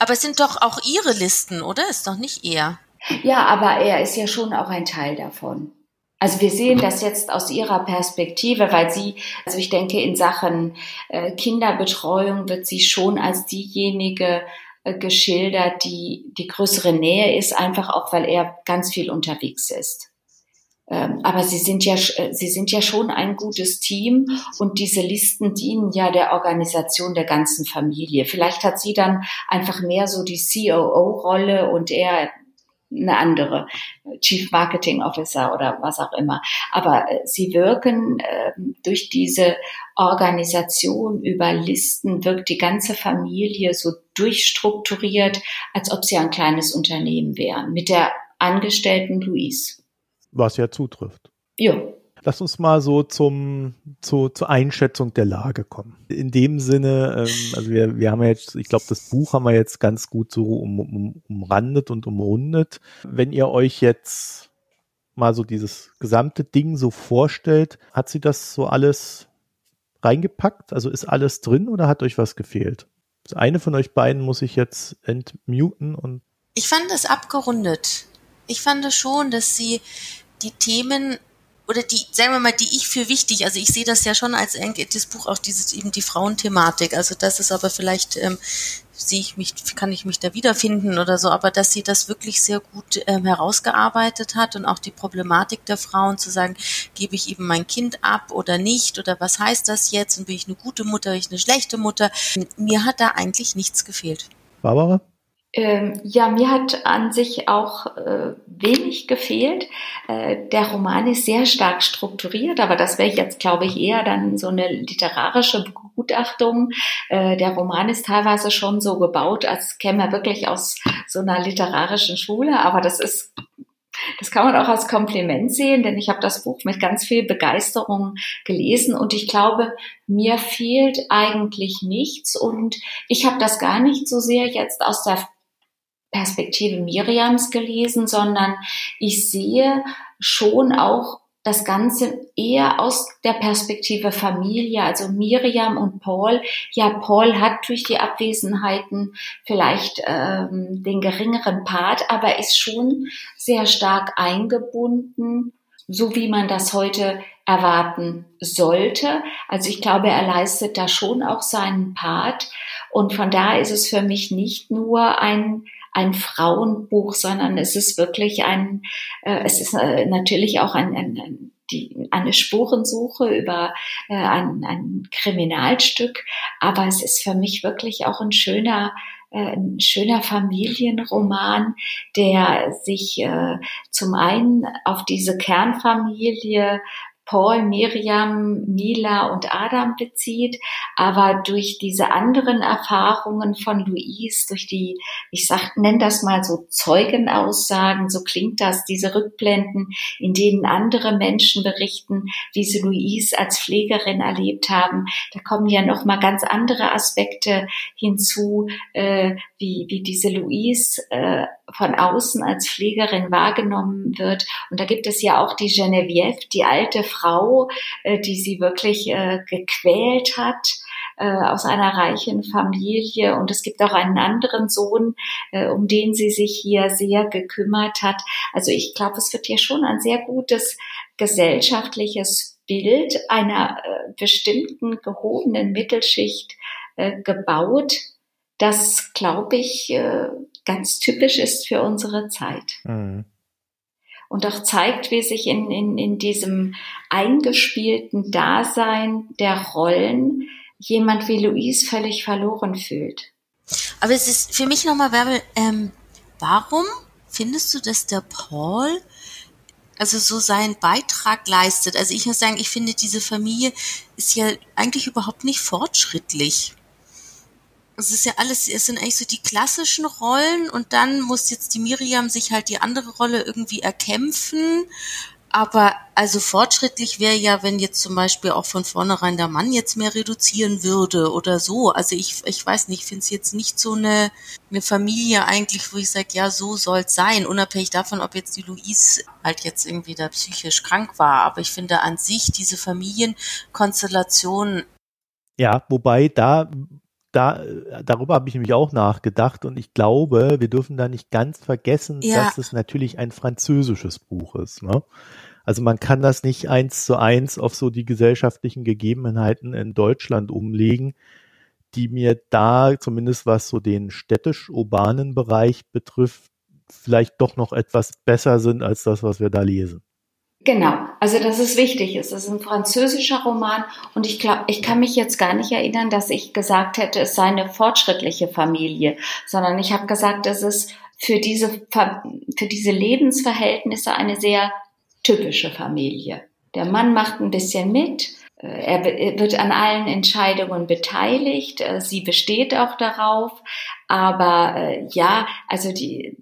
Aber es sind doch auch Ihre Listen, oder? Ist doch nicht er. Ja, aber er ist ja schon auch ein Teil davon. Also wir sehen das jetzt aus ihrer Perspektive, weil sie, also ich denke, in Sachen äh, Kinderbetreuung wird sie schon als diejenige äh, geschildert, die die größere Nähe ist, einfach auch, weil er ganz viel unterwegs ist. Ähm, aber sie sind ja, äh, sie sind ja schon ein gutes Team und diese Listen dienen ja der Organisation der ganzen Familie. Vielleicht hat sie dann einfach mehr so die COO-Rolle und er eine andere, Chief Marketing Officer oder was auch immer. Aber äh, sie wirken äh, durch diese Organisation über Listen, wirkt die ganze Familie so durchstrukturiert, als ob sie ein kleines Unternehmen wären, mit der Angestellten Louise was ja zutrifft. Ja. Lass uns mal so zum, zu, zur Einschätzung der Lage kommen. In dem Sinne, ähm, also wir, wir haben ja jetzt, ich glaube, das Buch haben wir jetzt ganz gut so um, um, umrandet und umrundet. Wenn ihr euch jetzt mal so dieses gesamte Ding so vorstellt, hat sie das so alles reingepackt? Also ist alles drin oder hat euch was gefehlt? Also eine von euch beiden muss ich jetzt entmuten und. Ich fand es abgerundet. Ich fand schon, dass sie die Themen oder die, sagen wir mal, die ich für wichtig, also ich sehe das ja schon als das Buch auch dieses eben die Frauenthematik, also das ist aber vielleicht ähm, sehe ich mich, kann ich mich da wiederfinden oder so, aber dass sie das wirklich sehr gut ähm, herausgearbeitet hat und auch die Problematik der Frauen zu sagen, gebe ich eben mein Kind ab oder nicht oder was heißt das jetzt und bin ich eine gute Mutter, bin ich eine schlechte Mutter. Mir hat da eigentlich nichts gefehlt. Barbara? Ähm, ja, mir hat an sich auch äh, wenig gefehlt. Äh, der Roman ist sehr stark strukturiert, aber das wäre jetzt, glaube ich, eher dann so eine literarische Begutachtung. Äh, der Roman ist teilweise schon so gebaut, als käme er wirklich aus so einer literarischen Schule, aber das ist das kann man auch als Kompliment sehen, denn ich habe das Buch mit ganz viel Begeisterung gelesen und ich glaube, mir fehlt eigentlich nichts und ich habe das gar nicht so sehr jetzt aus der Perspektive Miriams gelesen, sondern ich sehe schon auch das Ganze eher aus der Perspektive Familie, also Miriam und Paul. Ja, Paul hat durch die Abwesenheiten vielleicht ähm, den geringeren Part, aber ist schon sehr stark eingebunden, so wie man das heute erwarten sollte. Also ich glaube, er leistet da schon auch seinen Part. Und von daher ist es für mich nicht nur ein ein Frauenbuch, sondern es ist wirklich ein, äh, es ist äh, natürlich auch ein, ein, ein die, eine Spurensuche über äh, ein, ein Kriminalstück, aber es ist für mich wirklich auch ein schöner äh, ein schöner Familienroman, der sich äh, zum einen auf diese Kernfamilie Paul, Miriam, Mila und Adam bezieht, aber durch diese anderen Erfahrungen von Louise, durch die, ich sag, nenn das mal so Zeugenaussagen, so klingt das, diese Rückblenden, in denen andere Menschen berichten, wie sie Louise als Pflegerin erlebt haben, da kommen ja noch mal ganz andere Aspekte hinzu, äh, wie, wie diese Louise äh, von außen als Pflegerin wahrgenommen wird. Und da gibt es ja auch die Geneviève, die alte Frau, äh, die sie wirklich äh, gequält hat äh, aus einer reichen Familie. Und es gibt auch einen anderen Sohn, um den sie sich hier sehr gekümmert hat. Also ich glaube, es wird hier schon ein sehr gutes gesellschaftliches Bild einer bestimmten gehobenen Mittelschicht gebaut, das, glaube ich, ganz typisch ist für unsere Zeit. Mhm. Und auch zeigt, wie sich in, in, in diesem eingespielten Dasein der Rollen jemand wie Louise völlig verloren fühlt. Aber es ist für mich nochmal, Werbel, ähm, warum findest du, dass der Paul also so seinen Beitrag leistet? Also ich muss sagen, ich finde, diese Familie ist ja eigentlich überhaupt nicht fortschrittlich es ist ja alles, es sind eigentlich so die klassischen Rollen und dann muss jetzt die Miriam sich halt die andere Rolle irgendwie erkämpfen. Aber also fortschrittlich wäre ja, wenn jetzt zum Beispiel auch von vornherein der Mann jetzt mehr reduzieren würde oder so. Also ich, ich weiß nicht, ich finde es jetzt nicht so eine, eine Familie eigentlich, wo ich sage, ja, so soll's sein, unabhängig davon, ob jetzt die Louise halt jetzt irgendwie da psychisch krank war. Aber ich finde an sich diese Familienkonstellation. Ja, wobei da da, darüber habe ich nämlich auch nachgedacht und ich glaube, wir dürfen da nicht ganz vergessen, ja. dass es natürlich ein französisches Buch ist. Ne? Also man kann das nicht eins zu eins auf so die gesellschaftlichen Gegebenheiten in Deutschland umlegen, die mir da, zumindest was so den städtisch-urbanen Bereich betrifft, vielleicht doch noch etwas besser sind als das, was wir da lesen. Genau, also das ist wichtig. Es ist ein französischer Roman und ich glaube, ich kann mich jetzt gar nicht erinnern, dass ich gesagt hätte, es sei eine fortschrittliche Familie, sondern ich habe gesagt, es ist für diese, für diese Lebensverhältnisse eine sehr typische Familie. Der Mann macht ein bisschen mit, äh, er wird an allen Entscheidungen beteiligt, äh, sie besteht auch darauf, aber äh, ja, also die,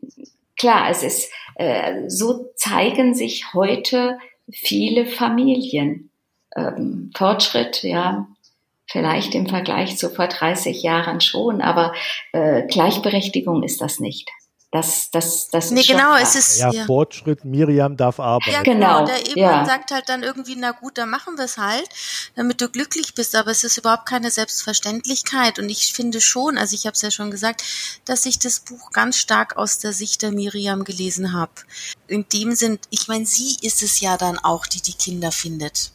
klar, es ist, äh, so zeigen sich heute viele Familien. Ähm, Fortschritt, ja, vielleicht im Vergleich zu vor 30 Jahren schon, aber äh, Gleichberechtigung ist das nicht. Das, das, das nee, ist genau, es ist ja, ja, Fortschritt. Miriam darf arbeiten. Ja, genau. genau. Der Ehemann ja. sagt halt dann irgendwie, na gut, dann machen wir es halt, damit du glücklich bist. Aber es ist überhaupt keine Selbstverständlichkeit. Und ich finde schon, also ich habe es ja schon gesagt, dass ich das Buch ganz stark aus der Sicht der Miriam gelesen habe. In dem Sinn, ich meine, sie ist es ja dann auch, die die Kinder findet.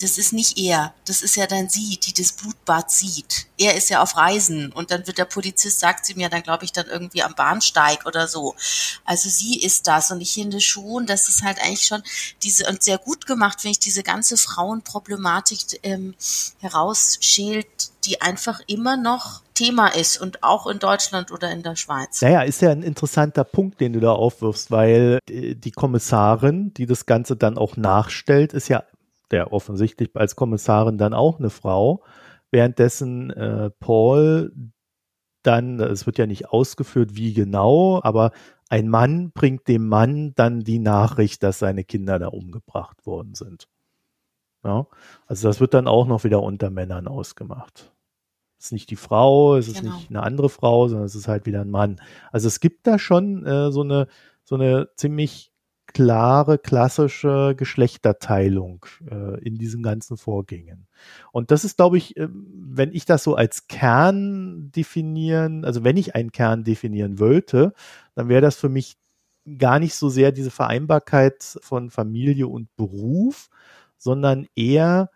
Das ist nicht er, das ist ja dann sie, die das Blutbad sieht. Er ist ja auf Reisen und dann wird der Polizist, sagt sie mir dann, glaube ich, dann irgendwie am Bahnsteig oder so. Also sie ist das und ich finde schon, dass es halt eigentlich schon diese, und sehr gut gemacht, wenn ich diese ganze Frauenproblematik ähm, herausschält, die einfach immer noch Thema ist und auch in Deutschland oder in der Schweiz. Naja, ist ja ein interessanter Punkt, den du da aufwirfst, weil die Kommissarin, die das Ganze dann auch nachstellt, ist ja der offensichtlich als Kommissarin dann auch eine Frau, währenddessen äh, Paul dann, es wird ja nicht ausgeführt, wie genau, aber ein Mann bringt dem Mann dann die Nachricht, dass seine Kinder da umgebracht worden sind. Ja, also das wird dann auch noch wieder unter Männern ausgemacht. Es ist nicht die Frau, es ist genau. nicht eine andere Frau, sondern es ist halt wieder ein Mann. Also es gibt da schon äh, so eine so eine ziemlich klare, klassische Geschlechterteilung äh, in diesen ganzen Vorgängen. Und das ist, glaube ich, äh, wenn ich das so als Kern definieren, also wenn ich einen Kern definieren wollte, dann wäre das für mich gar nicht so sehr diese Vereinbarkeit von Familie und Beruf, sondern eher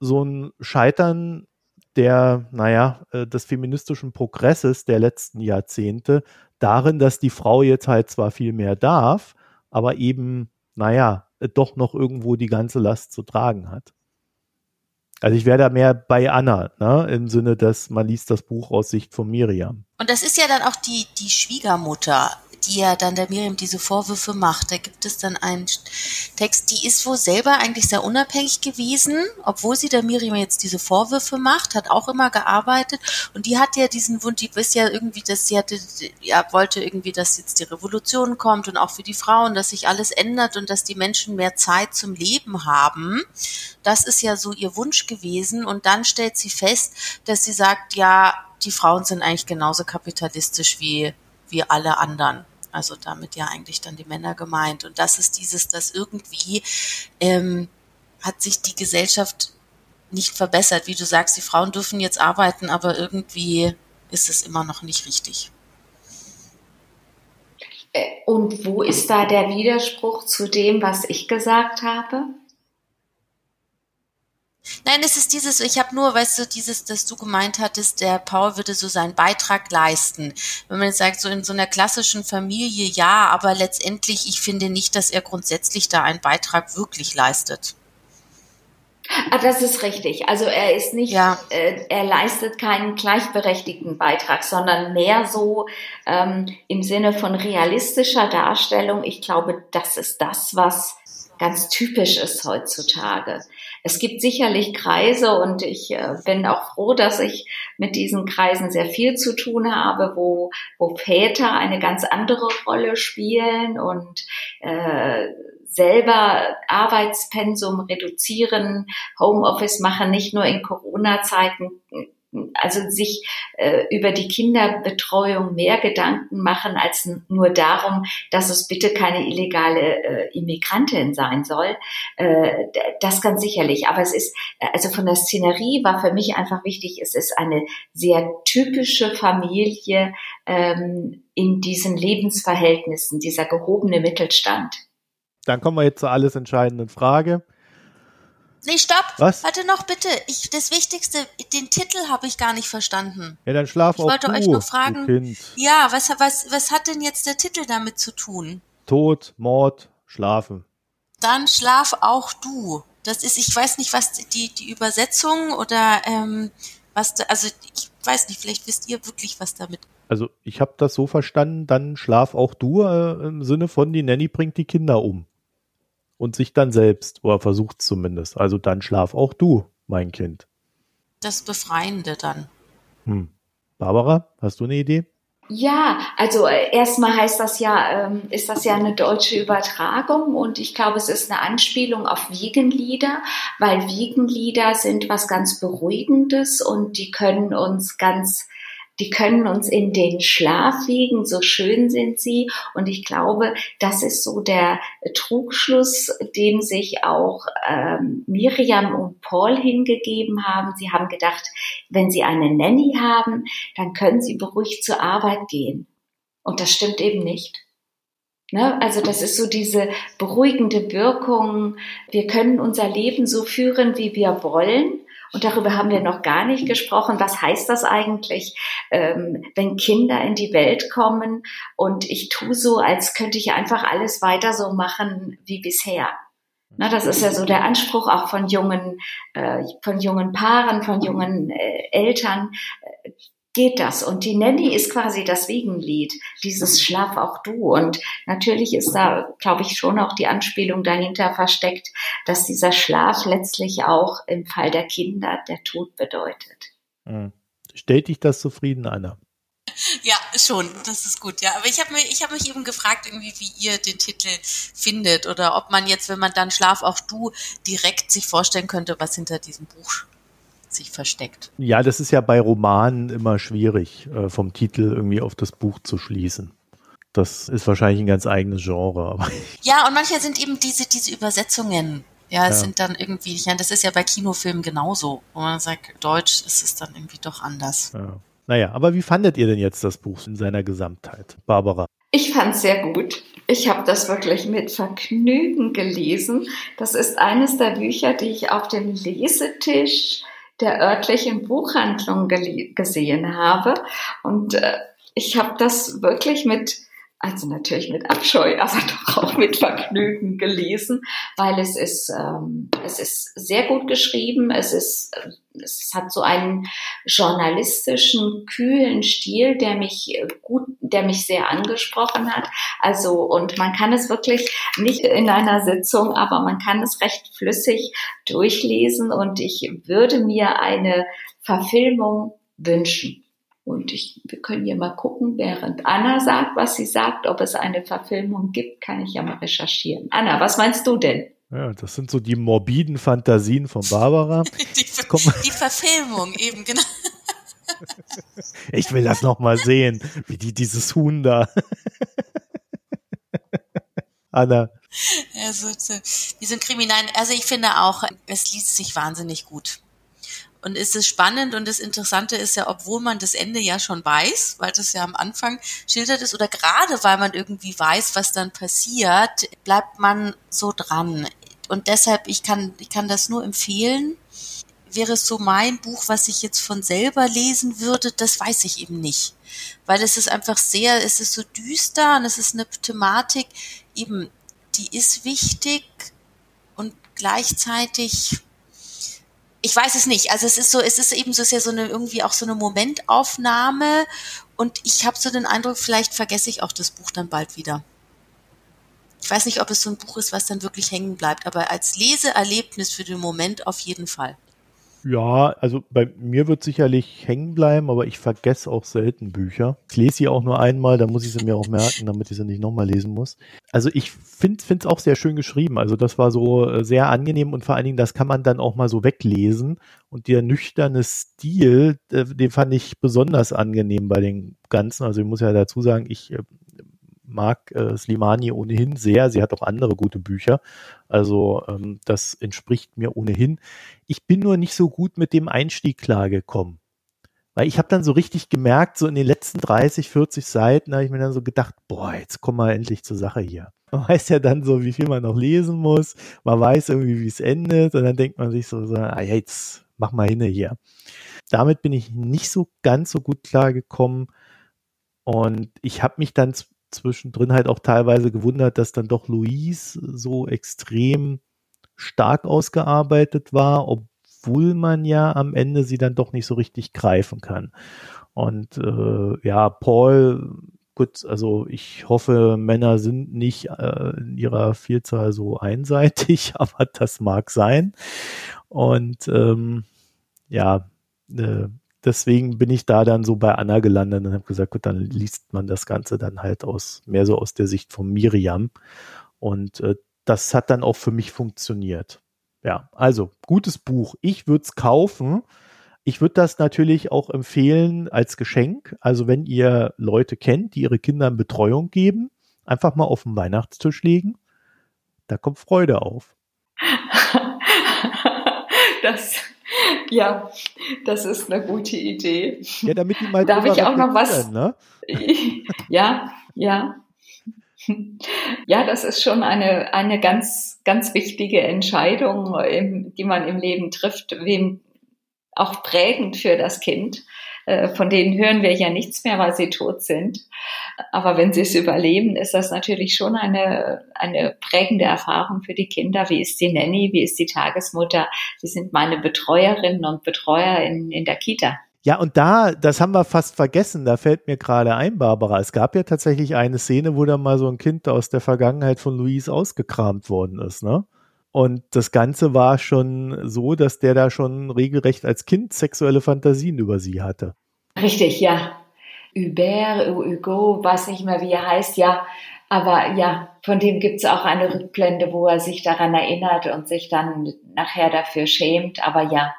so ein Scheitern der, naja, äh, des feministischen Progresses der letzten Jahrzehnte darin, dass die Frau jetzt halt zwar viel mehr darf, aber eben, naja, doch noch irgendwo die ganze Last zu tragen hat. Also ich wäre da mehr bei Anna, ne, im Sinne, dass man liest das Buch aus Sicht von Miriam. Und das ist ja dann auch die, die Schwiegermutter, die ja dann der Miriam diese Vorwürfe macht. Da gibt es dann einen Text, die ist wohl selber eigentlich sehr unabhängig gewesen, obwohl sie der Miriam jetzt diese Vorwürfe macht, hat auch immer gearbeitet und die hat ja diesen Wunsch, die ist ja irgendwie, dass sie hatte, ja, wollte irgendwie, dass jetzt die Revolution kommt und auch für die Frauen, dass sich alles ändert und dass die Menschen mehr Zeit zum Leben haben. Das ist ja so ihr Wunsch gewesen und dann stellt sie fest, dass sie sagt, ja, die Frauen sind eigentlich genauso kapitalistisch wie wie alle anderen. Also damit ja eigentlich dann die Männer gemeint. Und das ist dieses, dass irgendwie ähm, hat sich die Gesellschaft nicht verbessert. Wie du sagst, die Frauen dürfen jetzt arbeiten, aber irgendwie ist es immer noch nicht richtig. Äh, und wo ist da der Widerspruch zu dem, was ich gesagt habe? Nein, es ist dieses, ich habe nur, weißt du, dieses, dass du gemeint hattest, der Paul würde so seinen Beitrag leisten. Wenn man jetzt sagt, so in so einer klassischen Familie, ja, aber letztendlich, ich finde nicht, dass er grundsätzlich da einen Beitrag wirklich leistet. Ah, das ist richtig. Also er ist nicht, ja. äh, er leistet keinen gleichberechtigten Beitrag, sondern mehr so ähm, im Sinne von realistischer Darstellung. Ich glaube, das ist das, was ganz typisch ist heutzutage. Es gibt sicherlich Kreise und ich äh, bin auch froh, dass ich mit diesen Kreisen sehr viel zu tun habe, wo, wo Väter eine ganz andere Rolle spielen und äh, selber Arbeitspensum reduzieren, Homeoffice machen, nicht nur in Corona-Zeiten also sich äh, über die Kinderbetreuung mehr Gedanken machen als nur darum, dass es bitte keine illegale äh, Immigrantin sein soll. Äh, das ganz sicherlich. Aber es ist, also von der Szenerie war für mich einfach wichtig, es ist eine sehr typische Familie ähm, in diesen Lebensverhältnissen, dieser gehobene Mittelstand. Dann kommen wir jetzt zur alles entscheidenden Frage. Nee, stopp. Was? Warte noch bitte. Ich, das Wichtigste, den Titel habe ich gar nicht verstanden. Ja, dann schlaf ich auch wollte du, euch nur fragen. Ja, was, was, was hat denn jetzt der Titel damit zu tun? Tod, Mord, Schlafen. Dann schlaf auch du. Das ist, ich weiß nicht, was die, die Übersetzung oder ähm, was da, also ich weiß nicht, vielleicht wisst ihr wirklich, was damit. Also ich habe das so verstanden, dann schlaf auch du äh, im Sinne von die Nanny bringt die Kinder um und sich dann selbst, oder versucht zumindest. Also dann schlaf auch du, mein Kind. Das Befreiende dann. Hm. Barbara, hast du eine Idee? Ja, also äh, erstmal heißt das ja, ähm, ist das ja eine deutsche Übertragung und ich glaube, es ist eine Anspielung auf Wiegenlieder, weil Wiegenlieder sind was ganz Beruhigendes und die können uns ganz die können uns in den Schlaf wiegen, so schön sind sie. Und ich glaube, das ist so der Trugschluss, dem sich auch ähm, Miriam und Paul hingegeben haben. Sie haben gedacht, wenn sie eine Nanny haben, dann können sie beruhigt zur Arbeit gehen. Und das stimmt eben nicht. Ne? Also das ist so diese beruhigende Wirkung. Wir können unser Leben so führen, wie wir wollen. Und darüber haben wir noch gar nicht gesprochen. Was heißt das eigentlich, ähm, wenn Kinder in die Welt kommen und ich tue so, als könnte ich einfach alles weiter so machen wie bisher? Na, das ist ja so der Anspruch auch von jungen, äh, von jungen Paaren, von jungen äh, Eltern. Geht das? Und die Nanny ist quasi das Wiegenlied, dieses Schlaf auch du. Und natürlich ist da, glaube ich, schon auch die Anspielung dahinter versteckt, dass dieser Schlaf letztlich auch im Fall der Kinder der Tod bedeutet. Mhm. Stellt dich das zufrieden, Anna? Ja, schon, das ist gut, ja. Aber ich habe mich, ich habe mich eben gefragt, irgendwie, wie ihr den Titel findet oder ob man jetzt, wenn man dann Schlaf auch du, direkt sich vorstellen könnte, was hinter diesem Buch sich versteckt. Ja, das ist ja bei Romanen immer schwierig, äh, vom Titel irgendwie auf das Buch zu schließen. Das ist wahrscheinlich ein ganz eigenes Genre. Aber ja, und manchmal sind eben diese, diese Übersetzungen. Ja, es ja. sind dann irgendwie, ja, das ist ja bei Kinofilmen genauso, wo man sagt, Deutsch ist es dann irgendwie doch anders. Ja. Naja, aber wie fandet ihr denn jetzt das Buch in seiner Gesamtheit, Barbara? Ich fand es sehr gut. Ich habe das wirklich mit Vergnügen gelesen. Das ist eines der Bücher, die ich auf dem Lesetisch der örtlichen Buchhandlung gesehen habe. Und äh, ich habe das wirklich mit also natürlich mit Abscheu, aber doch auch mit Vergnügen gelesen, weil es ist, ähm, es ist sehr gut geschrieben, es ist, es hat so einen journalistischen, kühlen Stil, der mich gut, der mich sehr angesprochen hat. Also, und man kann es wirklich nicht in einer Sitzung, aber man kann es recht flüssig durchlesen und ich würde mir eine Verfilmung wünschen. Und ich, wir können hier mal gucken, während Anna sagt, was sie sagt, ob es eine Verfilmung gibt, kann ich ja mal recherchieren. Anna, was meinst du denn? Ja, das sind so die morbiden Fantasien von Barbara. die, die Verfilmung eben, genau. Ich will das noch mal sehen, wie die dieses Huhn da. Anna. Ja, so, so, ein Kriminal. Also ich finde auch, es liest sich wahnsinnig gut. Und ist es spannend und das Interessante ist ja, obwohl man das Ende ja schon weiß, weil das ja am Anfang schildert ist, oder gerade weil man irgendwie weiß, was dann passiert, bleibt man so dran. Und deshalb, ich kann, ich kann das nur empfehlen. Wäre es so mein Buch, was ich jetzt von selber lesen würde, das weiß ich eben nicht. Weil es ist einfach sehr, es ist so düster und es ist eine Thematik, eben, die ist wichtig und gleichzeitig ich weiß es nicht. Also es ist so, es ist eben so, es ist ja so eine irgendwie auch so eine Momentaufnahme und ich habe so den Eindruck, vielleicht vergesse ich auch das Buch dann bald wieder. Ich weiß nicht, ob es so ein Buch ist, was dann wirklich hängen bleibt, aber als Leseerlebnis für den Moment auf jeden Fall. Ja, also bei mir wird sicherlich hängen bleiben, aber ich vergesse auch selten Bücher. Ich lese sie auch nur einmal, da muss ich sie mir auch merken, damit ich sie nicht nochmal lesen muss. Also ich finde es auch sehr schön geschrieben. Also das war so äh, sehr angenehm und vor allen Dingen, das kann man dann auch mal so weglesen. Und der nüchterne Stil, äh, den fand ich besonders angenehm bei den Ganzen. Also ich muss ja dazu sagen, ich äh, mag äh, Slimani ohnehin sehr. Sie hat auch andere gute Bücher. Also ähm, das entspricht mir ohnehin. Ich bin nur nicht so gut mit dem Einstieg klargekommen. Weil ich habe dann so richtig gemerkt, so in den letzten 30, 40 Seiten habe ich mir dann so gedacht, boah, jetzt kommen wir endlich zur Sache hier. Man weiß ja dann so, wie viel man noch lesen muss. Man weiß irgendwie, wie es endet. Und dann denkt man sich so, so ah, jetzt mach mal hin hier. Damit bin ich nicht so ganz so gut klargekommen. Und ich habe mich dann zwischendrin halt auch teilweise gewundert, dass dann doch Louise so extrem stark ausgearbeitet war, obwohl man ja am Ende sie dann doch nicht so richtig greifen kann. Und äh, ja, Paul, gut, also ich hoffe, Männer sind nicht äh, in ihrer Vielzahl so einseitig, aber das mag sein. Und ähm, ja, äh, deswegen bin ich da dann so bei Anna gelandet und habe gesagt, gut, dann liest man das Ganze dann halt aus, mehr so aus der Sicht von Miriam. Und äh, das hat dann auch für mich funktioniert. Ja, also gutes Buch. Ich würde es kaufen. Ich würde das natürlich auch empfehlen als Geschenk. Also wenn ihr Leute kennt, die ihre Kinder in Betreuung geben, einfach mal auf den Weihnachtstisch legen. Da kommt Freude auf. Das ja, das ist eine gute Idee. Ja, damit die mal Darf ich auch noch was? Ne? ja, ja. Ja, das ist schon eine, eine ganz, ganz wichtige Entscheidung, die man im Leben trifft, wem auch prägend für das Kind. Äh, von denen hören wir ja nichts mehr, weil sie tot sind. Aber wenn sie es überleben, ist das natürlich schon eine, eine prägende Erfahrung für die Kinder. Wie ist die Nanny? Wie ist die Tagesmutter? Sie sind meine Betreuerinnen und Betreuer in, in der Kita. Ja, und da, das haben wir fast vergessen, da fällt mir gerade ein, Barbara. Es gab ja tatsächlich eine Szene, wo da mal so ein Kind aus der Vergangenheit von Louise ausgekramt worden ist, ne? Und das Ganze war schon so, dass der da schon regelrecht als Kind sexuelle Fantasien über sie hatte. Richtig, ja. Hubert, Hugo, weiß nicht mehr, wie er heißt, ja. Aber ja, von dem gibt es auch eine Rückblende, wo er sich daran erinnert und sich dann nachher dafür schämt. Aber ja,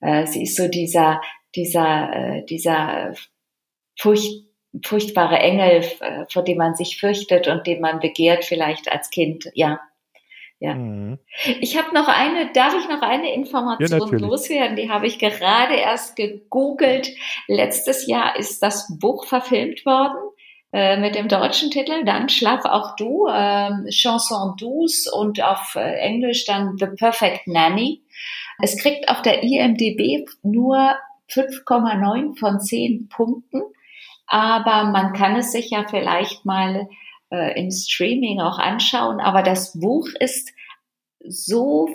äh, sie ist so dieser, dieser, äh, dieser Furcht, furchtbare Engel, äh, vor dem man sich fürchtet und den man begehrt vielleicht als Kind. Ja, ja. Mhm. Ich habe noch eine, darf ich noch eine Information ja, loswerden? Die habe ich gerade erst gegoogelt. Letztes Jahr ist das Buch verfilmt worden äh, mit dem deutschen Titel, dann Schlaf auch du, äh, Chanson douce und auf äh, Englisch dann The Perfect Nanny. Es kriegt auf der IMDB nur 5,9 von 10 Punkten, aber man kann es sich ja vielleicht mal äh, im Streaming auch anschauen. Aber das Buch ist so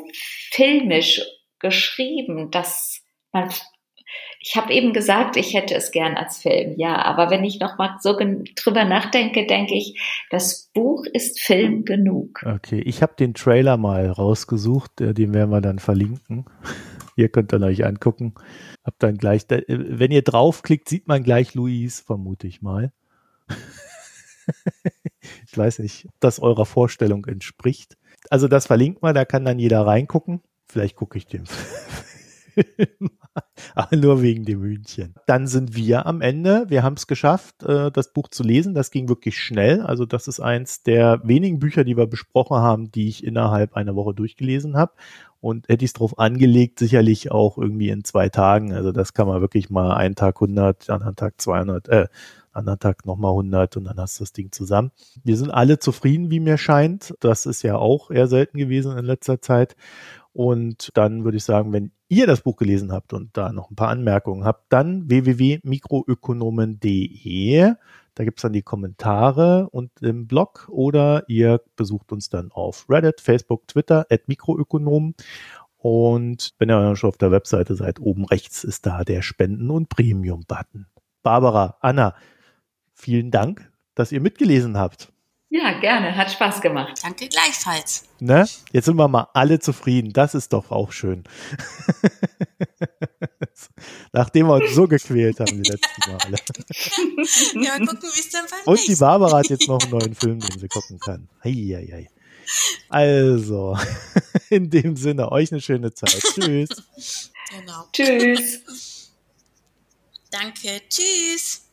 filmisch geschrieben, dass man ich habe eben gesagt, ich hätte es gern als Film, ja, aber wenn ich noch mal so drüber nachdenke, denke ich, das Buch ist Film genug. Okay, ich habe den Trailer mal rausgesucht, äh, den werden wir dann verlinken. Ihr könnt dann euch angucken. Habt dann gleich, äh, wenn ihr draufklickt, sieht man gleich Luis, vermute ich mal. ich weiß nicht, ob das eurer Vorstellung entspricht. Also das verlinkt man, da kann dann jeder reingucken. Vielleicht gucke ich den. Aber nur wegen dem Hühnchen. Dann sind wir am Ende. Wir haben es geschafft, äh, das Buch zu lesen. Das ging wirklich schnell. Also das ist eins der wenigen Bücher, die wir besprochen haben, die ich innerhalb einer Woche durchgelesen habe. Und hätte ich es drauf angelegt, sicherlich auch irgendwie in zwei Tagen. Also das kann man wirklich mal einen Tag 100, anderen Tag 200, äh, anderen Tag nochmal 100 und dann hast du das Ding zusammen. Wir sind alle zufrieden, wie mir scheint. Das ist ja auch eher selten gewesen in letzter Zeit. Und dann würde ich sagen, wenn ihr das Buch gelesen habt und da noch ein paar Anmerkungen habt, dann www.mikroökonomen.de. Da gibt's dann die Kommentare und im Blog oder ihr besucht uns dann auf Reddit, Facebook, Twitter, at Mikroökonomen. Und wenn ihr schon auf der Webseite seid, oben rechts ist da der Spenden- und Premium-Button. Barbara, Anna, vielen Dank, dass ihr mitgelesen habt. Ja, gerne. Hat Spaß gemacht. Danke gleichfalls. Ne? Jetzt sind wir mal alle zufrieden. Das ist doch auch schön. Nachdem wir uns so gequält haben die letzten Male. ja, mal gucken, wie es dann beim Und die Barbara hat jetzt noch einen neuen Film, den sie gucken kann. Eieiei. Also, in dem Sinne, euch eine schöne Zeit. Tschüss. Genau. Tschüss. Danke. Tschüss.